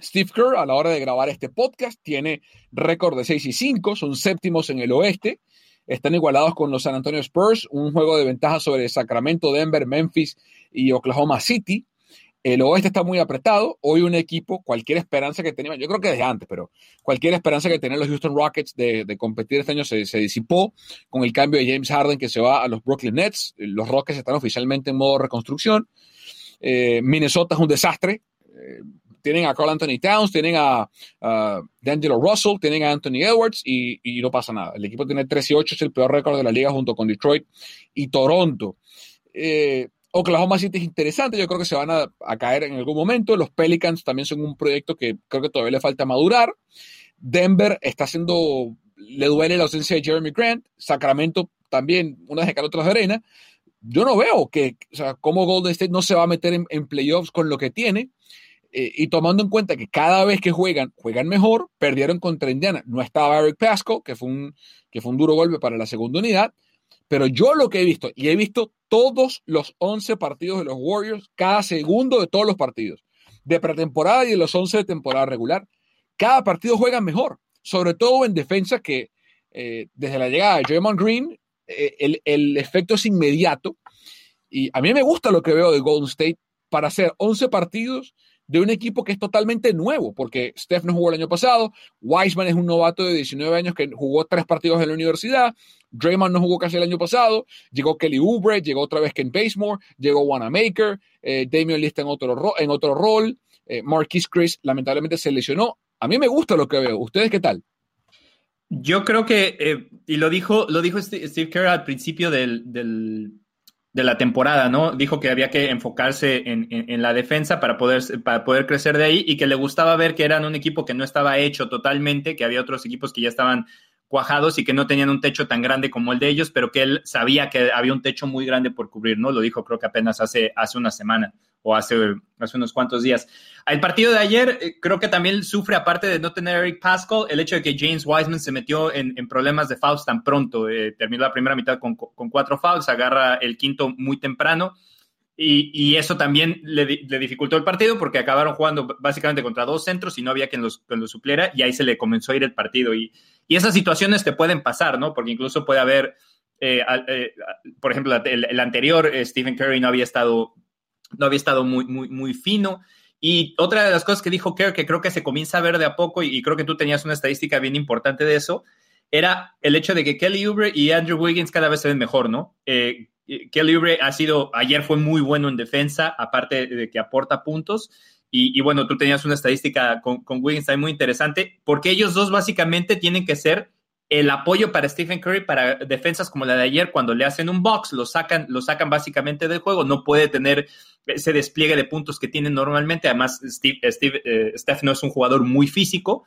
Steve Kerr, a la hora de grabar este podcast, tiene récord de 6 y 5, son séptimos en el oeste. Están igualados con los San Antonio Spurs, un juego de ventaja sobre Sacramento, Denver, Memphis y Oklahoma City. El oeste está muy apretado. Hoy un equipo, cualquier esperanza que tenía, yo creo que desde antes, pero cualquier esperanza que tenían los Houston Rockets de, competir este año se, disipó con el cambio de James Harden que se va a los Brooklyn Nets. Los Rockets están oficialmente en modo reconstrucción. Eh, Minnesota es un desastre. Eh, tienen a Carl Anthony Towns, tienen a, D'Angelo Russell, tienen a Anthony Edwards y, y, no pasa nada. El equipo tiene 3 y 8, es el peor récord de la liga junto con Detroit y Toronto. Eh, Oklahoma City es interesante, yo creo que se van a, caer en algún momento. Los Pelicans también son un proyecto que creo que todavía le falta madurar. Denver está haciendo, le duele la ausencia de Jeremy Grant. Sacramento también, una de cal, otras de arena. Yo no veo que, o sea, cómo Golden State no se va a meter en, playoffs con lo que tiene. Eh, y tomando en cuenta que cada vez que juegan, juegan mejor, perdieron contra Indiana. No estaba Eric Pasco, que fue un, que fue un duro golpe para la segunda unidad. Pero yo lo que he visto, y he visto todos los 11 partidos de los Warriors, cada segundo de todos los partidos, de pretemporada y de los 11 de temporada regular, cada partido juega mejor, sobre todo en defensa que eh, desde la llegada de Draymond Green, eh, el, el, efecto es inmediato. Y a mí me gusta lo que veo de Golden State para hacer 11 partidos de un equipo que es totalmente nuevo, porque Steph no jugó el año pasado, Wiseman es un novato de 19 años que jugó tres partidos en la universidad, Draymond no jugó casi el año pasado, llegó Kelly Oubre, llegó otra vez Ken Basemore, llegó Wanamaker, eh, Damian Lista en otro, en otro rol, eh, Marquis Chris lamentablemente se lesionó. A mí me gusta lo que veo. ¿Ustedes qué tal? Yo creo que, eh, y lo dijo, lo dijo Steve Kerr al principio del, de la temporada, ¿no? Dijo que había que enfocarse en, la defensa para poder, para poder crecer de ahí y que le gustaba ver que eran un equipo que no estaba hecho totalmente, que había otros equipos que ya estaban cuajados y que no tenían un techo tan grande como el de ellos, pero que él sabía que había un techo muy grande por cubrir, ¿no? Lo dijo creo que apenas hace, hace una semana o hace, hace unos cuantos días. El partido de ayer eh, creo que también sufre, aparte de no tener Eric Pascal, el hecho de que James Wiseman se metió en, problemas de fouls tan pronto. Eh, terminó la primera mitad con, con, cuatro fouls, agarra el quinto muy temprano. Y, y eso también le, le, dificultó el partido porque acabaron jugando básicamente contra dos centros y no había quien los, quien los supliera y ahí se le comenzó a ir el partido. Y, y esas situaciones te pueden pasar, ¿no? Porque incluso puede haber, eh, por ejemplo, el, anterior, Stephen Curry no había estado, no había estado muy, muy, muy fino. Y otra de las cosas que dijo Kerr, que creo que se comienza a ver de a poco, y, creo que tú tenías una estadística bien importante de eso, era el hecho de que Kelly Oubre y Andrew Wiggins cada vez se ven mejor, ¿no? Kelly Oubre ha sido, ayer fue muy bueno en defensa, aparte de que aporta puntos, y, bueno, tú tenías una estadística con, con Wiggins muy interesante, porque ellos dos básicamente tienen que ser el apoyo para Stephen Curry para defensas como la de ayer, cuando le hacen un box, lo sacan, lo sacan básicamente del juego, no puede tener ese despliegue de puntos que tiene normalmente. Además, Steve, Steve eh, Steph no es un jugador muy físico,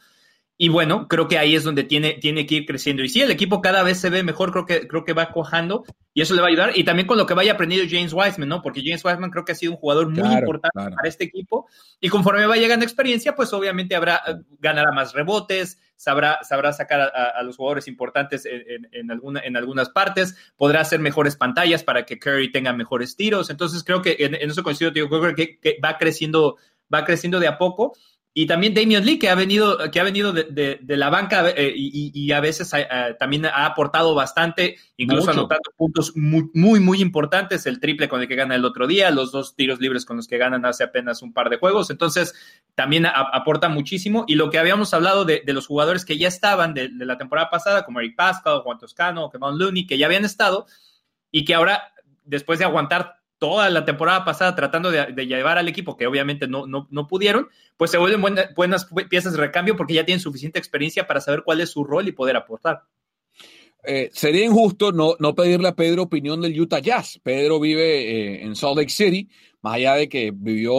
y bueno, creo que ahí es donde tiene, tiene que ir creciendo. Y sí, el equipo cada vez se ve mejor, creo que, creo que va cuajando y eso le va a ayudar. Y también con lo que vaya aprendiendo James Wiseman, ¿no? Porque James Wiseman creo que ha sido un jugador muy importante para este equipo. Y conforme va llegando experiencia, pues obviamente habrá, ganará más rebotes, sabrá, sabrá sacar a, los jugadores importantes en, alguna, en algunas partes, podrá hacer mejores pantallas para que Curry tenga mejores tiros. Entonces creo que en, eso coincido, digo, creo que, que va creciendo, va creciendo de a poco. Y también Damian Lee, que ha venido, que ha venido de, la banca eh, y, a veces también ha aportado bastante, incluso anotando puntos muy, muy, muy importantes, el triple con el que gana el otro día, los dos tiros libres con los que ganan hace apenas un par de juegos. Entonces, también aporta muchísimo. Y lo que habíamos hablado de, los jugadores que ya estaban de, la temporada pasada, como Eric Pascal, Juan Toscano, Kevin Looney, que ya habían estado y que ahora, después de aguantar toda la temporada pasada tratando de, llevar al equipo, que obviamente no, no, pudieron, pues se vuelven buenas piezas de recambio porque ya tienen suficiente experiencia para saber cuál es su rol y poder aportar. eh, sería injusto no, no, pedirle a Pedro opinión del Utah Jazz. Pedro vive en Salt Lake City, más allá de que vivió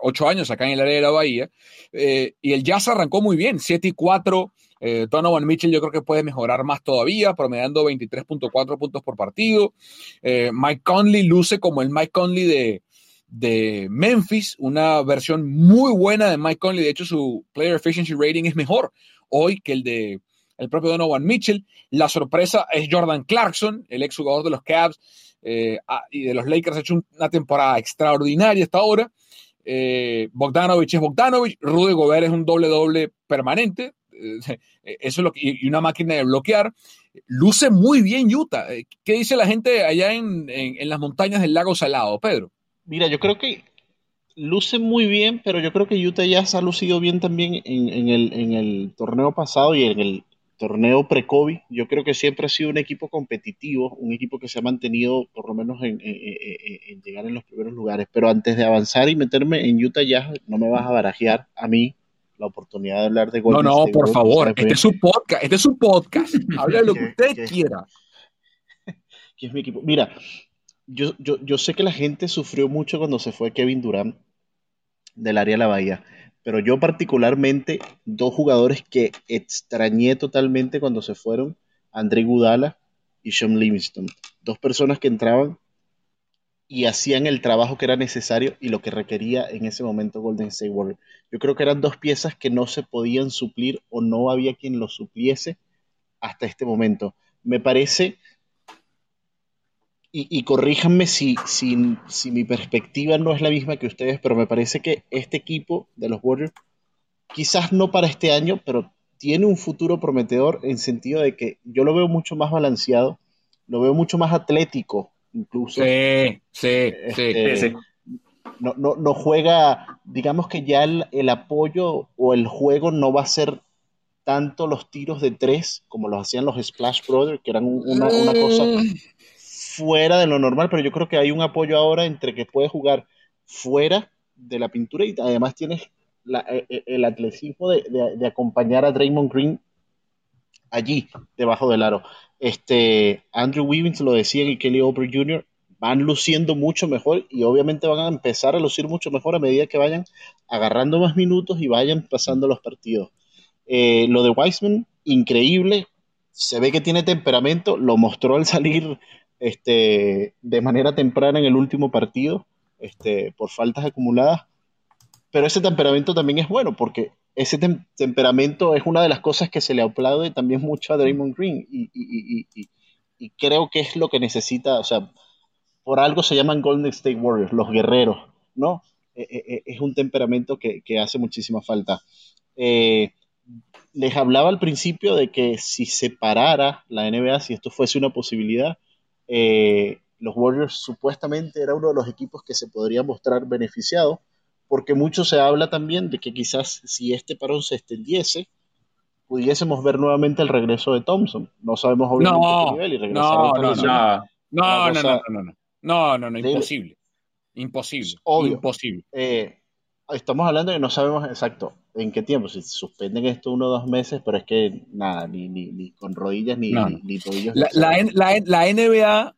ocho años acá en el área de la Bahía. y el Jazz arrancó muy bien, 7 y 4 eh, Donovan Mitchell yo creo que puede mejorar más todavía, promediando 23.4 puntos por partido. Eh, Mike Conley luce como el Mike Conley de, Memphis, una versión muy buena de Mike Conley. De hecho, su player efficiency rating es mejor hoy que el de el propio Donovan Mitchell. La sorpresa es Jordan Clarkson, el exjugador de los Cavs eh, ah, y de los Lakers, ha hecho una temporada extraordinaria hasta ahora. Bogdanovich es Bogdanovich, Rudy Gobert es un doble-doble permanente, [laughs] eso es lo que, y una máquina de bloquear. Luce muy bien Utah. Eh, ¿Qué dice la gente allá en, las montañas del lago Salado, Pedro? Mira, yo creo que luce muy bien, pero yo creo que Utah ya se ha lucido bien también en, el, torneo pasado y en el torneo pre-COVID. Yo creo que siempre ha sido un equipo competitivo, un equipo que se ha mantenido por lo menos en, en llegar en los primeros lugares. Pero antes de avanzar y meterme en Utah ya no me vas a barajear a mí la oportunidad de hablar de Golden No, no, por favor, este es su podcast, este es su podcast. [laughs] Habla lo que usted quiera. [laughs] ¿Quién es mi equipo? Mira, yo, yo, yo sé que la gente sufrió mucho cuando se fue Kevin Durant del área de la Bahía, pero yo particularmente, dos jugadores que extrañé totalmente cuando se fueron, André Gudala y Sean Livingston. Dos personas que entraban y hacían el trabajo que era necesario y lo que requería en ese momento Golden State Warriors. Yo creo que eran dos piezas que no se podían suplir o no había quien los supliese hasta este momento. Me parece, y, corríjanme si, si, si mi perspectiva no es la misma que ustedes, pero me parece que este equipo de los Warriors, quizás no para este año, pero tiene un futuro prometedor en sentido de que yo lo veo mucho más balanceado, lo veo mucho más atlético incluso. Sí, sí, este, sí, No, no, no, juega, digamos que ya el, apoyo o el juego no va a ser tanto los tiros de tres como los hacían los Splash Brothers, que eran una, cosa mm. fuera de lo normal, pero yo creo que hay un apoyo ahora entre que puedes jugar fuera de la pintura y además tienes e, e, el atletismo de, de, acompañar a Draymond Green allí, debajo del aro. Este, Andrew Wiggins lo decía y Kelly Oubre Jr. van luciendo mucho mejor y obviamente van a empezar a lucir mucho mejor a medida que vayan agarrando más minutos y vayan pasando los partidos. Eh, lo de Wiseman, increíble, se ve que tiene temperamento, lo mostró al salir este, de manera temprana en el último partido, este, por faltas acumuladas, pero ese temperamento también es bueno porque ese temperamento es una de las cosas que se le aplaude también mucho a Draymond Green y, creo que es lo que necesita, o sea, por algo se llaman Golden State Warriors, los guerreros, ¿no? E, e, e, es un temperamento que, hace muchísima falta. Eh, les hablaba al principio de que si se parara la NBA, si esto fuese una posibilidad, eh, los Warriors supuestamente era uno de los equipos que se podría mostrar beneficiado porque mucho se habla también de que quizás si este parón se extendiese, pudiésemos ver nuevamente el regreso de Thompson. No sabemos obviamente qué nivel y regresar no, no, no, no, no, no, no, no, no, no, imposible. Imposible. Obvio. Imposible. Eh, estamos hablando de que no sabemos exacto en qué tiempo. Si suspenden esto uno o dos meses, pero es que nada, ni, ni, ni con rodillas ni, ni, ni tobillos. La, la, la, la, NBA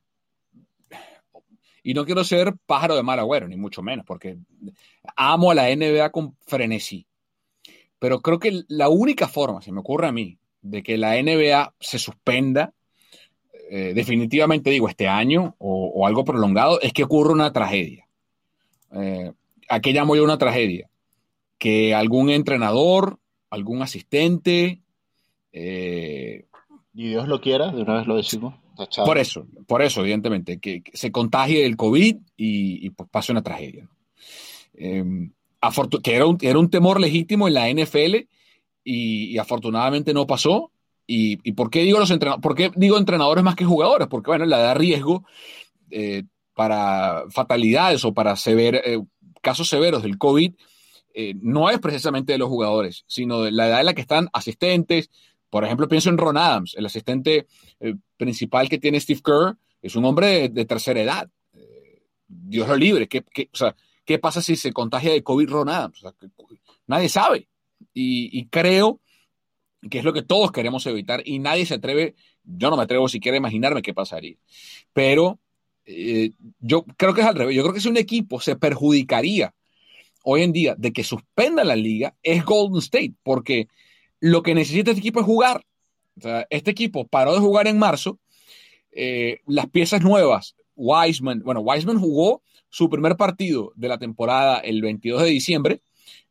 y no quiero ser pájaro de mal agüero, ni mucho menos, porque amo a la NBA con frenesí. Pero creo que la única forma, se me ocurre a mí, de que la NBA se suspenda, eh, definitivamente digo este año o, algo prolongado, es que ocurra una tragedia. Eh, ¿A qué llamo yo una tragedia? Que algún entrenador, algún asistente... Eh, y Dios lo quiera, de una vez lo decimos por eso, por eso, evidentemente, que, se contagie el COVID y, pues pase una tragedia. Em, que era un, era un, temor legítimo en la NFL y, afortunadamente no pasó. Y, por, qué digo los entrenadores, por qué digo entrenadores más que jugadores? Porque, bueno, la da riesgo eh, para fatalidades o para eh, casos severos del COVID eh, no es precisamente de los jugadores, sino de la edad en la que están asistentes, por ejemplo, pienso en Ron Adams, el asistente eh, principal que tiene Steve Kerr, es un hombre de, tercera edad. Eh, Dios lo libre. ¿Qué, ¿Qué, pasa si se contagia de COVID Ron Adams? nadie sabe. Y, creo que es lo que todos queremos evitar y nadie se atreve yo no me atrevo siquiera a imaginarme qué pasaría. Pero eh, yo creo que es al revés. Yo creo que si un equipo se perjudicaría hoy en día de que suspenda la liga es Golden State, porque lo que necesita este equipo es jugar. este equipo paró de jugar en marzo. Eh, las piezas nuevas, Wiseman, bueno, Wiseman jugó su primer partido de la temporada el 22 de diciembre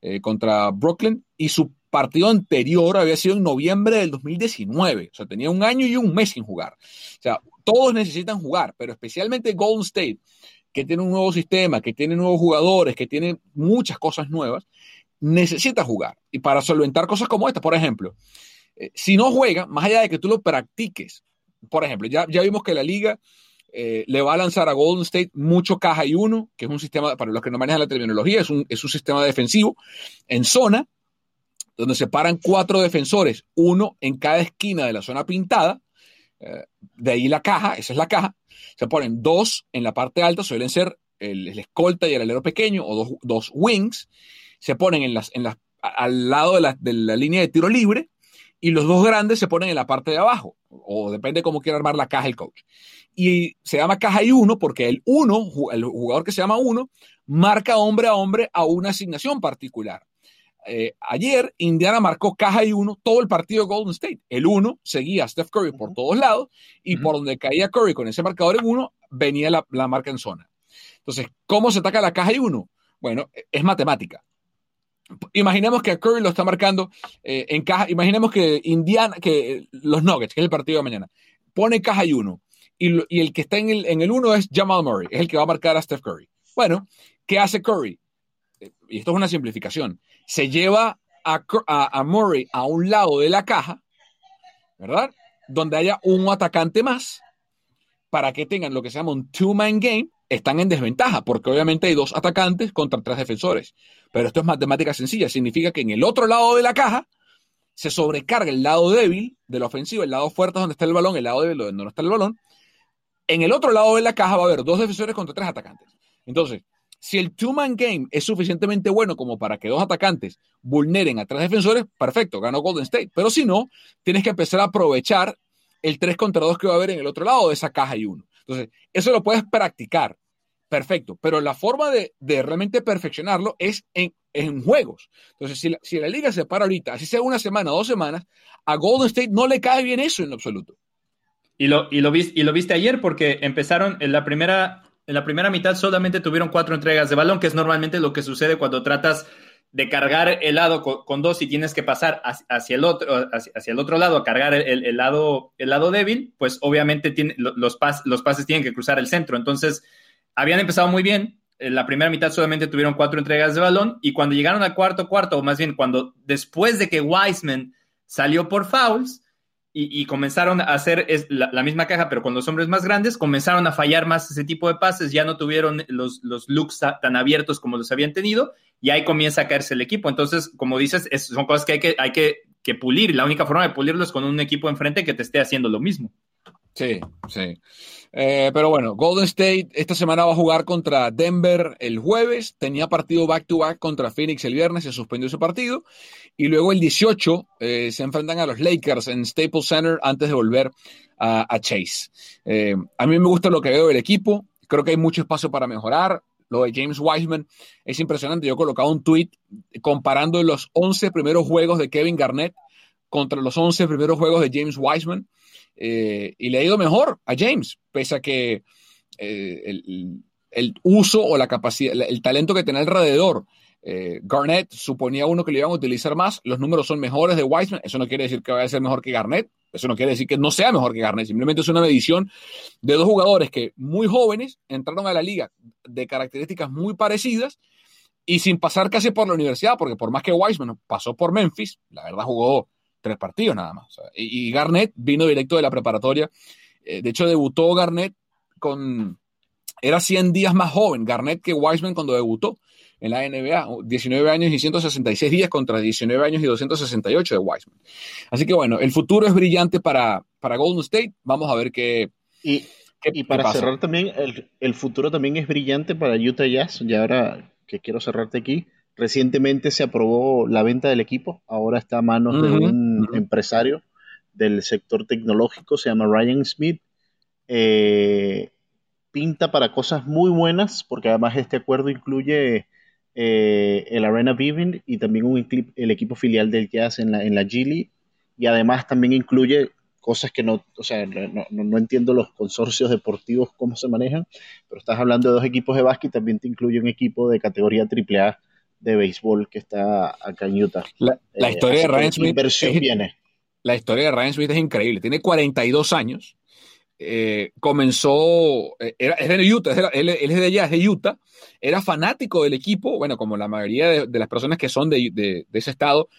eh, contra Brooklyn y su partido anterior había sido en noviembre del 2019. O sea, tenía un año y un mes sin jugar. O sea, todos necesitan jugar, pero especialmente Golden State, que tiene un nuevo sistema, que tiene nuevos jugadores, que tiene muchas cosas nuevas, necesita jugar. Y para solventar cosas como esta, por ejemplo, eh, si no juega, más allá de que tú lo practiques, por ejemplo, ya, ya vimos que la liga eh, le va a lanzar a Golden State mucho caja y uno, que es un sistema, para los que no manejan la terminología, es un, es un sistema defensivo en zona, donde se paran cuatro defensores, uno en cada esquina de la zona pintada, eh, de ahí la caja, esa es la caja, se ponen dos en la parte alta, suelen ser el, escolta y el alero pequeño, o dos, wings, se ponen en las, en las, al lado de la, de la, línea de tiro libre, y los dos grandes se ponen en la parte de abajo, o depende cómo quiera armar la caja el coach. Y se llama caja y uno porque el uno, el jugador que se llama uno, marca hombre a hombre a una asignación particular. Eh, ayer Indiana marcó caja y uno todo el partido de Golden State. El uno seguía a Steph Curry por todos lados y por donde caía Curry con ese marcador en uno, venía la, marca en zona. Entonces, ¿cómo se ataca la caja y uno? Bueno, es matemática. Imaginemos que Curry lo está marcando eh, en caja. Imaginemos que Indiana, que los Nuggets, que es el partido de mañana, pone caja y uno. Y, el que está en el, en el uno es Jamal Murray, es el que va a marcar a Steph Curry. Bueno, ¿qué hace Curry? Eh, y esto es una simplificación se lleva a, Murray a un lado de la caja, ¿verdad? Donde haya un atacante más para que tengan lo que se llama un two-man game, están en desventaja, porque obviamente hay dos atacantes contra tres defensores. Pero esto es matemática sencilla, significa que en el otro lado de la caja se sobrecarga el lado débil de la ofensiva, el lado fuerte donde está el balón, el lado débil donde no está el balón. En el otro lado de la caja va a haber dos defensores contra tres atacantes. Entonces, si el two-man game es suficientemente bueno como para que dos atacantes vulneren a tres defensores, perfecto, ganó Golden State. Pero si no, tienes que empezar a aprovechar el 3 contra 2 que va a haber en el otro lado de esa caja y uno. Entonces, eso lo puedes practicar, perfecto, pero la forma de, realmente perfeccionarlo es en, juegos. Entonces, si la, si la, liga se para ahorita, así sea una semana dos semanas, a Golden State no le cae bien eso en absoluto. Y lo, y lo, viste, y lo viste ayer porque empezaron en la primera en la primera mitad solamente tuvieron cuatro entregas de balón, que es normalmente lo que sucede cuando tratas de cargar el lado con, dos y tienes que pasar hacia el otro, hacia, el otro lado a cargar el, lado, el lado débil, pues obviamente los, los pases tienen que cruzar el centro. Entonces, habían empezado muy bien. En la primera mitad solamente tuvieron cuatro entregas de balón y cuando llegaron al cuarto cuarto, o más bien cuando después de que Wiseman salió por fouls, y, comenzaron a hacer la, misma caja, pero con los hombres más grandes, comenzaron a fallar más ese tipo de pases, ya no tuvieron los, los looks tan abiertos como los habían tenido, y ahí comienza a caerse el equipo. Entonces, como dices, son cosas que hay que, hay que, que pulir, la única forma de pulirlo es con un equipo enfrente que te esté haciendo lo mismo. Sí, sí. Eh, pero bueno, Golden State esta semana va a jugar contra Denver el jueves. Tenía partido back-to-back contra Phoenix el viernes, se suspendió ese partido. Y luego el 18 eh, se enfrentan a los Lakers en Staples Center antes de volver a, Chase. Eh, a mí me gusta lo que veo del equipo. Creo que hay mucho espacio para mejorar. Lo de James Wiseman es impresionante. Yo he colocado un tweet comparando los 11 primeros juegos de Kevin Garnett contra los 11 primeros juegos de James Wiseman. Eh, y le ha ido mejor a James, pese a que eh, el, uso o la capacidad, el, talento que tiene alrededor. Eh, Garnett suponía uno que le iban a utilizar más, los números son mejores de Wiseman, eso no quiere decir que vaya a ser mejor que Garnett, eso no quiere decir que no sea mejor que Garnett, simplemente es una medición de dos jugadores que muy jóvenes entraron a la liga de características muy parecidas y sin pasar casi por la universidad, porque por más que Wiseman pasó por Memphis, la verdad jugó tres partidos nada más. y, Garnett vino directo de la preparatoria. Eh, de hecho, debutó Garnett con... Era 100 días más joven Garnett que Wiseman cuando debutó en la NBA. 19 años y 166 días contra 19 años y 268 de Wiseman. Así que bueno, el futuro es brillante para, para Golden State. Vamos a ver qué... Y, y para cerrar también, el, el futuro también es brillante para Utah Jazz. Y ahora que quiero cerrarte aquí, Recientemente se aprobó la venta del equipo, ahora está a manos de un empresario del sector tecnológico, se llama Ryan Smith. Eh, pinta para cosas muy buenas, porque además este acuerdo incluye eh, el Arena Vivint y también un, el equipo filial del Jazz en la, en la Gili, y además también incluye cosas que no, o sea, no, no, entiendo los consorcios deportivos cómo se manejan, pero estás hablando de dos equipos de básquet y también te incluye un equipo de categoría AAA de béisbol que está acá en Utah. La, eh, historia de Ryan Smith viene. La historia de Ryan Smith es increíble. Tiene 42 años. Eh, comenzó, eh, era, es de Utah, él, es de allá, es de Utah. Era fanático del equipo, bueno, como la mayoría de, las personas que son de, de, ese estado,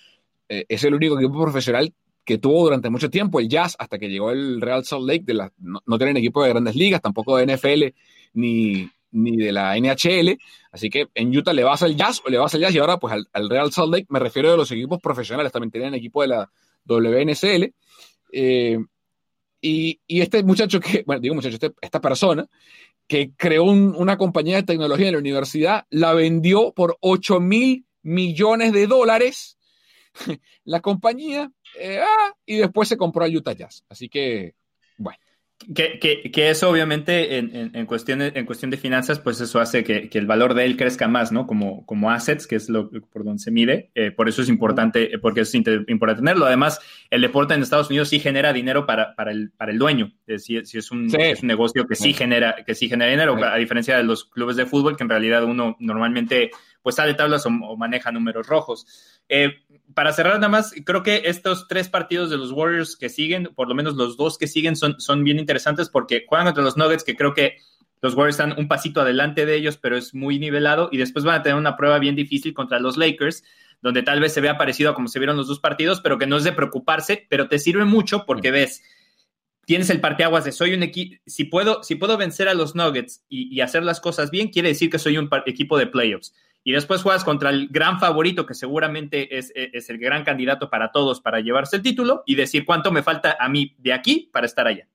es el único equipo profesional que tuvo durante mucho tiempo el Jazz hasta que llegó el Real Salt Lake. De la, no, no tienen equipo de grandes ligas, tampoco de NFL ni, ni de la NHL. Así que en Utah le vas al Jazz o le vas al Jazz y ahora pues al, Real Salt Lake. Me refiero a los equipos profesionales, también tenían equipo de la WNSL. Eh, y, este muchacho que, bueno, digo muchacho, este, esta persona que creó una compañía de tecnología en la universidad, la vendió por 8 mil millones de dólares. [laughs] la compañía eh, ah, y después se compró al Utah Jazz. Así que. Que, que, que, eso obviamente en, en, cuestión de, en cuestión de finanzas, pues eso hace que, que, el valor de él crezca más, ¿no? Como, como assets, que es lo por donde se mide. Eh, por eso es importante, eh, porque es importante tenerlo. Además, el deporte en Estados Unidos sí genera dinero para, para, el, para el dueño. Si, si es, un, es, un, negocio que sí, genera, que sí genera dinero, a diferencia de los clubes de fútbol, que en realidad uno normalmente pues sale tablas o, o maneja números rojos. Eh, para cerrar nada más, creo que estos tres partidos de los Warriors que siguen, por lo menos los dos que siguen, son, son bien interesantes porque juegan contra los Nuggets, que creo que los Warriors están un pasito adelante de ellos, pero es muy nivelado, y después van a tener una prueba bien difícil contra los Lakers, donde tal vez se vea parecido a como se vieron los dos partidos, pero que no es de preocuparse, pero te sirve mucho porque ves, tienes el parteaguas de soy un equipo, si puedo, si puedo vencer a los Nuggets y, y, hacer las cosas bien, quiere decir que soy un equipo de playoffs y después juegas contra el gran favorito, que seguramente es, el gran candidato para todos para llevarse el título, y decir cuánto me falta a mí de aquí para estar allá.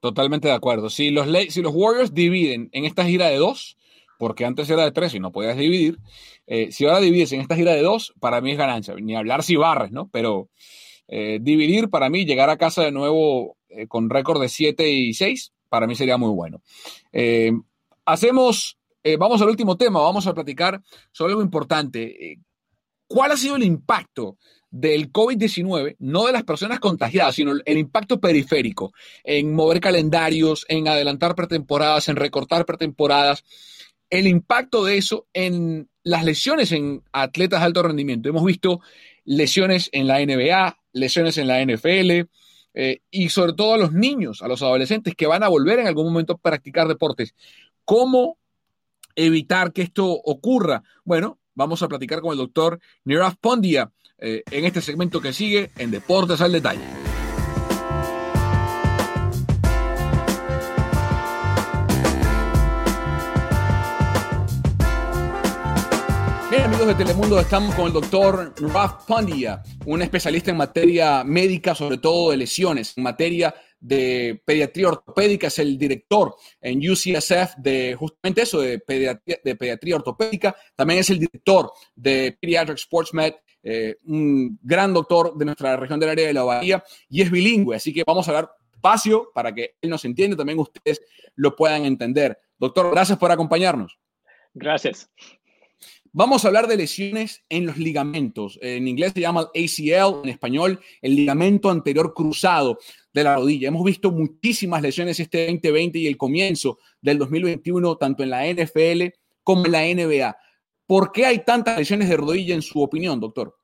Totalmente de acuerdo. Si los, si los Warriors dividen en esta gira de dos, porque antes era de tres y no podías dividir, eh, si ahora divides en esta gira de dos, para mí es ganancia. Ni hablar si barres, ¿no? Pero eh, dividir para mí, llegar a casa de nuevo eh, con récord de 7 y 6, para mí sería muy bueno. hacemos eh, vamos al último tema, vamos a platicar sobre algo importante. Eh, ¿Cuál ha sido el impacto del COVID-19, no de las personas contagiadas, sino el impacto periférico en mover calendarios, en adelantar pretemporadas, en recortar pretemporadas, el impacto de eso en las lesiones en atletas de alto rendimiento. Hemos visto lesiones en la NBA, lesiones en la NFL eh, y sobre todo a los niños, a los adolescentes que van a volver en algún momento a practicar deportes. ¿Cómo evitar que esto ocurra? Bueno, vamos a platicar con el doctor Nirav Pondia eh, en este segmento que sigue en Deportes al Detalle. Bien, amigos de Telemundo, estamos con el doctor Raf Pondia, un especialista en materia médica, sobre todo de lesiones, en materia de pediatría ortopédica, es el director en UCSF de justamente eso, de pediatría, de pediatría ortopédica. También es el director de Pediatric Sports Med, eh, un gran doctor de nuestra región del área de la Bahía y es bilingüe. Así que vamos a dar espacio para que él nos entienda, también ustedes lo puedan entender. Doctor, gracias por acompañarnos. Gracias. Vamos a hablar de lesiones en los ligamentos. En inglés se llama ACL, en español el ligamento anterior cruzado de la rodilla. Hemos visto muchísimas lesiones este 2020 y el comienzo del 2021, tanto en la NFL como en la NBA. ¿Por qué hay tantas lesiones de rodilla en su opinión, doctor?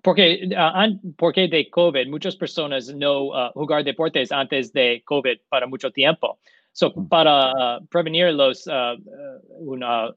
Porque, uh, porque de COVID, muchas personas no uh, jugar deportes antes de COVID para mucho tiempo. So, mm. para uh, prevenir los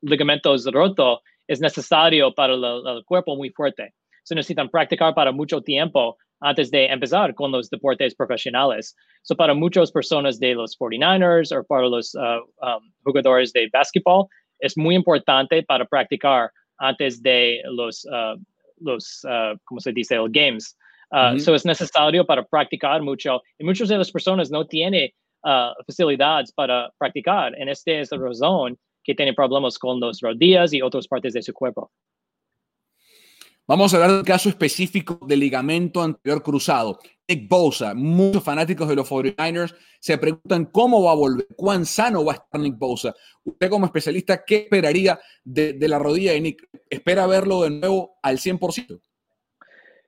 ligamentos rotos, es necesario para el, cuerpo muy fuerte. Se necesitan practicar para mucho tiempo antes de empezar con los deportes profesionales. So para muchas personas de los 49ers o para los uh, um, jugadores de básquetbol, es muy importante para practicar antes de los, uh, los uh, ¿cómo se dice?, los games. Uh, so es necesario para practicar mucho. Y muchas de las personas no tienen uh, facilidades para practicar. En esta es la razón que tienen problemas con las rodillas y otras partes de su cuerpo. Vamos a hablar del caso específico del ligamento anterior cruzado. Nick Bosa. Muchos fanáticos de los 49ers se preguntan cómo va a volver, cuán sano va a estar Nick Bosa. Usted como especialista, ¿qué esperaría de, de la rodilla de Nick? ¿Espera verlo de nuevo al 100%?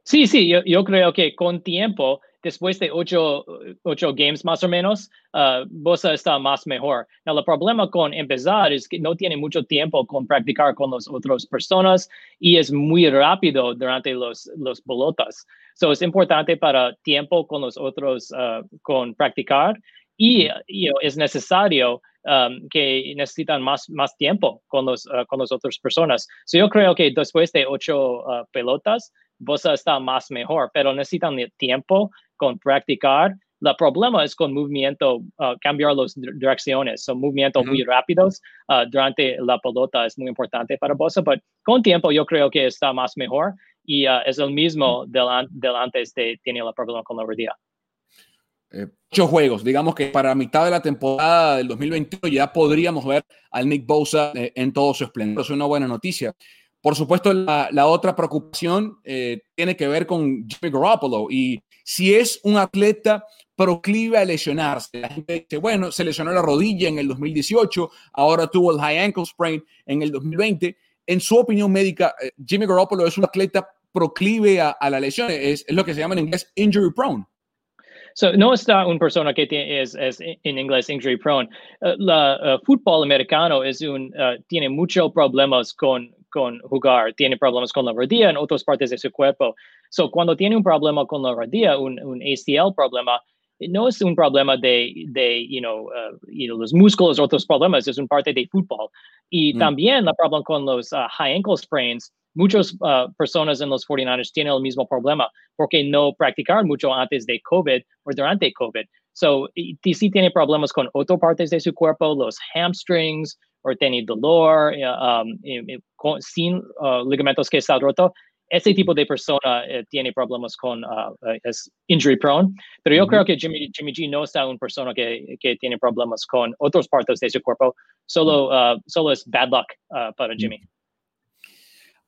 Sí, sí, yo, yo creo que con tiempo después de ocho, ocho games más o menos, uh, Bosa está más mejor. No, el problema con empezar es que no tiene mucho tiempo con practicar con las otras personas y es muy rápido durante los, los pelotas. So, es importante para tiempo con los otros, uh, con practicar y you know, es necesario um, que necesitan más, más tiempo con, los, uh, con las otras personas. So, yo creo que después de ocho pelotas, Bosa está más mejor, pero necesitan tiempo con practicar. El problema es con movimiento, uh, cambiar las direcciones, son movimientos muy rápidos uh, durante la pelota, es muy importante para Bosa, pero con tiempo yo creo que está más mejor y uh, es el mismo del, del, antes de tener el problema con la rodilla. Eh, muchos juegos, digamos que para mitad de la temporada del 2021 ya podríamos ver al Nick Bosa eh, en todo su esplendor, es una buena noticia. Por supuesto, la, la otra preocupación eh, tiene que ver con Jimmy Garoppolo y si es un atleta proclive a lesionarse. La gente dice, bueno, se lesionó la rodilla en el 2018, ahora tuvo el high ankle sprain en el 2020. En su opinión médica, eh, Jimmy Garoppolo es un atleta proclive a, la lesión, es, es, lo que se llama en inglés injury prone. So, no está una persona que tiene, es, es, en inglés injury prone. Uh, la uh, fútbol americano es un, uh, tiene muchos problemas con con jugar, tiene problemas con la rodilla en otras partes de su cuerpo. So, cuando tiene un problema con la rodilla, un, un ACL problema, no es un problema de, de you know, you know, los músculos, otros problemas, es un parte de fútbol. Y mm. también el problema con los uh, high ankle sprains, muchas uh, personas en los 49ers tienen el mismo problema porque no practicaron mucho antes de COVID o durante COVID. So, si tiene problemas con otras partes de su cuerpo, los hamstrings, o tiene dolor um, sin uh, ligamentos que está roto, ese tipo de persona eh, tiene problemas con uh, eh, es injury prone, pero yo creo que Jimmy, Jimmy G no está una persona que, que, tiene problemas con otras partes de su cuerpo, solo, uh, solo es bad luck para Jimmy.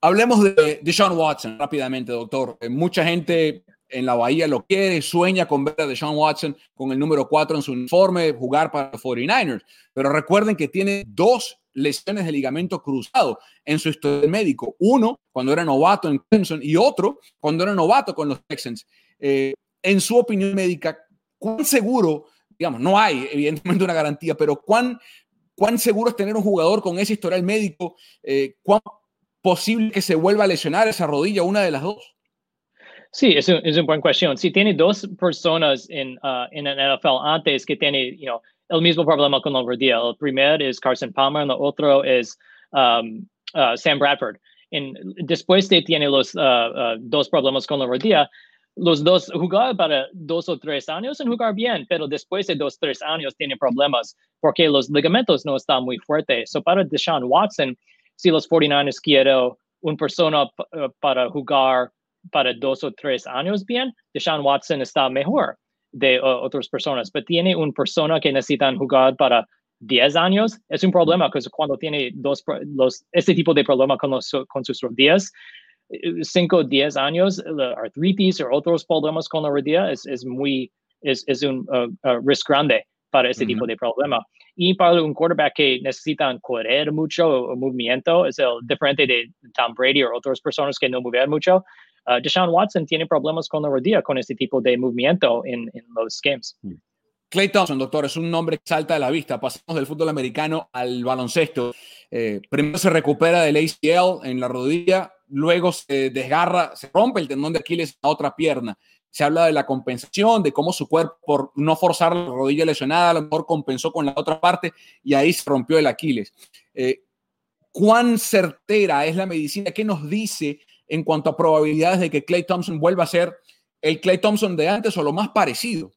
Hablemos de, de Watson rápidamente, doctor. Eh, mucha gente en la Bahía lo quiere, sueña con ver a Deshaun Watson con el número 4 en su uniforme, jugar para los 49ers. Pero recuerden que tiene dos lesiones de ligamento cruzado en su historial médico. Uno cuando era novato en Clemson y otro cuando era novato con los Texans. Eh, en su opinión médica, ¿cuán seguro, digamos, no hay evidentemente una garantía, pero cuán, cuán seguro es tener un jugador con ese historial médico? Eh, ¿Cuán posible que se vuelva a lesionar esa rodilla, una de las dos? Sí, es, es una buena cuestión. Si tiene dos personas en, uh, el NFL antes que tiene el mismo problema con la rodilla, el primero es Carson Palmer, el otro es um, uh, Sam Bradford. En, después de tiene los uh, dos problemas con la rodilla, los dos jugar para dos o tres años en jugar bien, pero después de dos o tres años tiene problemas porque los ligamentos no están muy fuertes. So para Deshaun Watson, si los 49ers quieren una persona uh, para jugar para dos o tres años bien, Deshaun Watson está mejor de uh, otras personas, pero tiene una persona que necesitan jugar para 10 años, es un problema, porque cuando tiene dos, los, este tipo de problema con, los, con sus rodillas, 5 o 10 años, la artritis o otros problemas con la rodilla es, es muy, es, es un uh, uh, risk grande para este uh -huh. tipo de problema. Y para un quarterback que necesitan correr mucho o, o movimiento, es el diferente de Tom Brady o otras personas que no mueven mucho, uh, Deshaun Watson tiene problemas con la rodilla con este tipo de movimiento en, en los games. Clay hmm. Thompson, doctor, es un nombre que salta de la vista. Pasamos del fútbol americano al baloncesto. Eh, primero se recupera del ACL en la rodilla, luego se desgarra, se rompe el tendón de Aquiles la otra pierna. Se habla de la compensación, de cómo su cuerpo, por no forzar la rodilla lesionada, a lo mejor compensó con la otra parte y ahí se rompió el Aquiles. Eh, ¿Cuán certera es la medicina? ¿Qué nos dice en cuanto a probabilidades de que Clay Thompson vuelva a ser el Clay Thompson de antes o lo más parecido.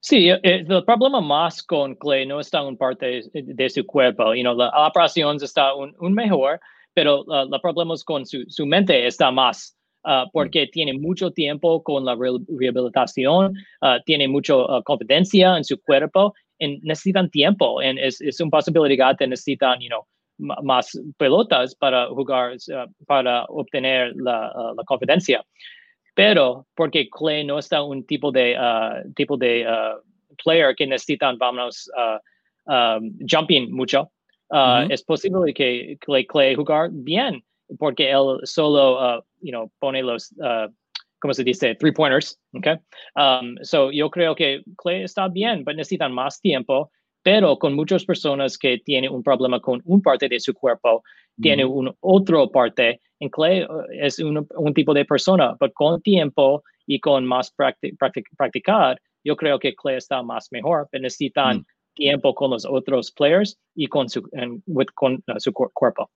Sí, eh, eh, el problema más con Clay no está en parte de, su cuerpo. You know, la, operación está un, un mejor, pero uh, el problema es con su, su, mente está más. Uh, porque mm. tiene mucho tiempo con la re rehabilitación, uh, tiene mucha confidencia en su cuerpo, y necesitan tiempo. Y es, es una posibilidad que necesitan, you know, más pelotas para jugar, para obtener la, uh, la confidencia. pero porque Clay no está un tipo de, uh, tipo de uh, player que necesitan, vamos, uh, um, jumping mucho, es posible que Clay, Clay jugar bien, porque él solo, you know, pone los, ¿cómo se dice? Three pointers, okay? Um, so yo creo que Clay está bien, pero necesitan más tiempo pero con muchas personas que tienen un problema con un parte de su cuerpo, tiene un otro parte. En Clay uh, es un, un, tipo de persona, pero con tiempo y con más practicar, yo creo que Clay está más mejor. Necesitan mm. tiempo con los otros players y con su, con, uh, su cuerpo.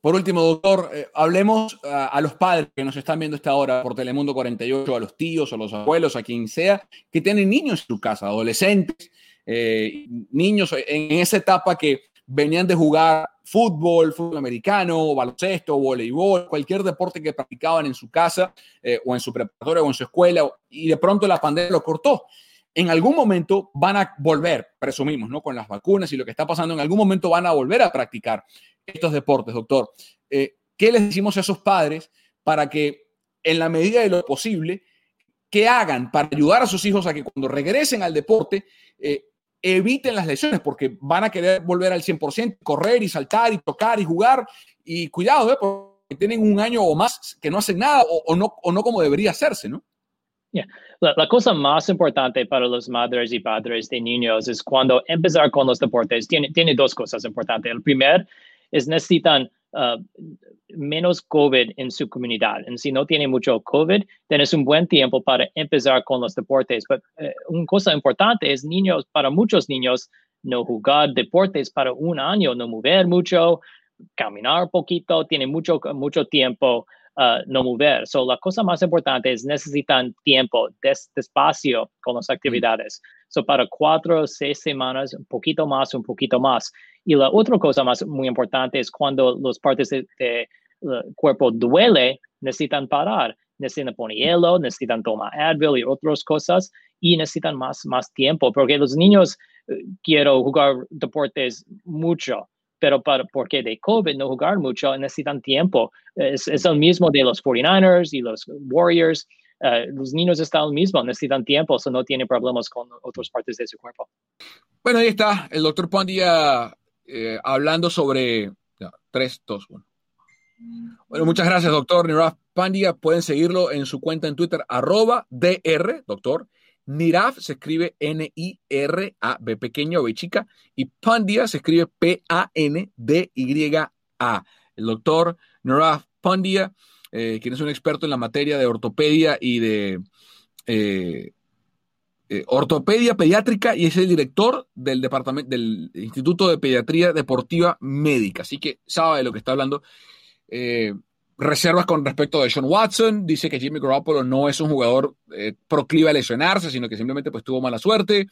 Por último, doctor, eh, hablemos uh, a los padres que nos están viendo esta hora por Telemundo 48, a los tíos, a los abuelos, a quien sea, que tienen niños en su casa, adolescentes, eh, niños en esa etapa que venían de jugar fútbol, fútbol americano, baloncesto, voleibol, cualquier deporte que practicaban en su casa eh, o en su preparatoria o en su escuela, y de pronto la pandemia lo cortó. En algún momento van a volver, presumimos, ¿no? Con las vacunas y lo que está pasando, en algún momento van a volver a practicar estos deportes, doctor. Eh, ¿Qué les decimos a esos padres para que, en la medida de lo posible, ¿qué hagan para ayudar a sus hijos a que cuando regresen al deporte eviten las lesiones porque van a querer volver al 100%, correr y saltar y tocar y jugar. Y cuidado, ¿eh? porque tienen un año o más que no hacen nada o, no, o no como debería hacerse, ¿no? La, cosa más importante para los madres y padres de niños es cuando empezar con los deportes. Tiene, dos cosas importantes. El primer es necesitan Uh, menos COVID en su comunidad. Y si no tiene mucho COVID, tienes un buen tiempo para empezar con los deportes. Pero eh, una cosa importante es niños, para muchos niños, no jugar deportes para un año, no mover mucho, caminar poquito, tiene mucho, mucho tiempo uh, no mover. So, la cosa más importante es necesitan tiempo, despacio con las actividades. So, para cuatro o seis semanas, un poquito más, un poquito más. Y la otra cosa más muy importante es cuando las partes del cuerpo duele, necesitan parar, necesitan poner hielo, necesitan tomar Advil y otras cosas y necesitan más, más tiempo, porque los niños eh, quieren jugar deportes mucho, pero para, porque de COVID no jugar mucho necesitan tiempo. Es, es el mismo de los 49ers y los Warriors. Uh, los niños están el mismo, necesitan tiempo, o no tienen problemas con otras partes de su cuerpo. Bueno, ahí está el doctor Pandilla eh, hablando sobre... 3, 2, 1. Bueno, muchas gracias, doctor Niraf Pandia. Pueden seguirlo en su cuenta en Twitter, arroba DR, doctor. Niraf se escribe N-I-R-A, B pequeño, B chica, y Pandia se escribe P-A-N-D-Y-A. El doctor Niraf Pandia, eh, quien es un experto en la materia de ortopedia y de eh, eh, ortopedia pediátrica y es el director del departamento del Instituto de Pediatría Deportiva Médica. Así que sabe de lo que está hablando. Eh, reservas con respecto de Sean Watson. Dice que Jimmy Garoppolo no es un jugador eh, proclive a lesionarse, sino que simplemente pues tuvo mala suerte.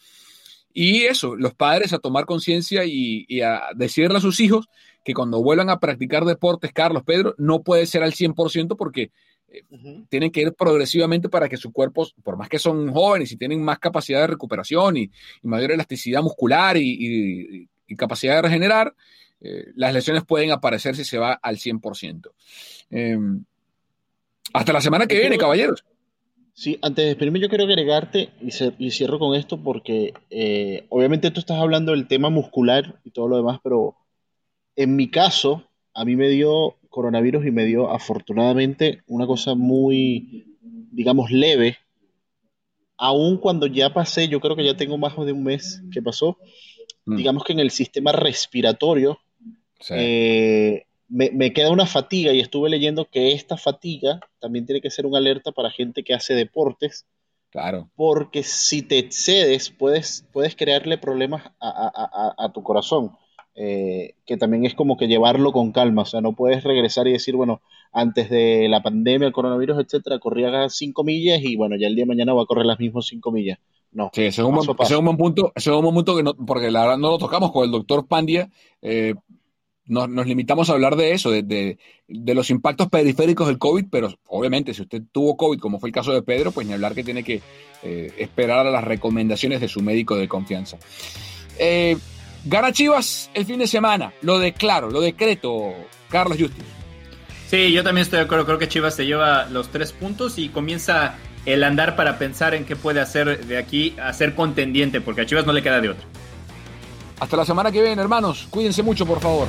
Y eso, los padres a tomar conciencia y, y, a decirle a sus hijos que cuando vuelvan a practicar deportes, Carlos, Pedro, no puede ser al 100% porque tienen que ir progresivamente para que su cuerpo, por más que son jóvenes y tienen más capacidad de recuperación y, mayor elasticidad muscular y, capacidad de regenerar, eh, las lesiones pueden aparecer si se va al 100%. Em, hasta la semana que viene, caballeros. Sí, antes de despedirme yo quiero agregarte y, cierro con esto porque eh, obviamente tú estás hablando del tema muscular y todo lo demás, pero en mi caso a mí me dio coronavirus y me dio afortunadamente una cosa muy, digamos, leve. Aún cuando ya pasé, yo creo que ya tengo más de un mes que pasó, mm. digamos que en el sistema respiratorio eh, me, queda una fatiga y estuve leyendo que esta fatiga también tiene que ser una alerta para gente que hace deportes. Claro. Porque si te excedes, puedes, puedes crearle problemas a tu corazón. Eh, que también es como que llevarlo con calma, o sea, no puedes regresar y decir, bueno, antes de la pandemia, el coronavirus, etcétera, corría 5 millas y bueno, ya el día de mañana va a correr las mismas 5 millas. No. Sí, ese es, un, buen, punto, ese es un punto que no, porque la verdad no lo tocamos con el doctor Pandia, eh, nos, limitamos a hablar de eso, de, de, los impactos periféricos del COVID, pero obviamente si usted tuvo COVID, como fue el caso de Pedro, pues ni hablar que tiene que eh, esperar a las recomendaciones de su médico de confianza. Eh, gana Chivas el fin de semana, lo declaro, lo decreto, Carlos Justiz. Sí, yo también estoy de acuerdo, creo que Chivas se lleva los tres puntos y comienza el andar para pensar en qué puede hacer de aquí a ser contendiente, porque a Chivas no le queda de otro. Hasta la semana que viene, hermanos. Cuídense mucho, por favor.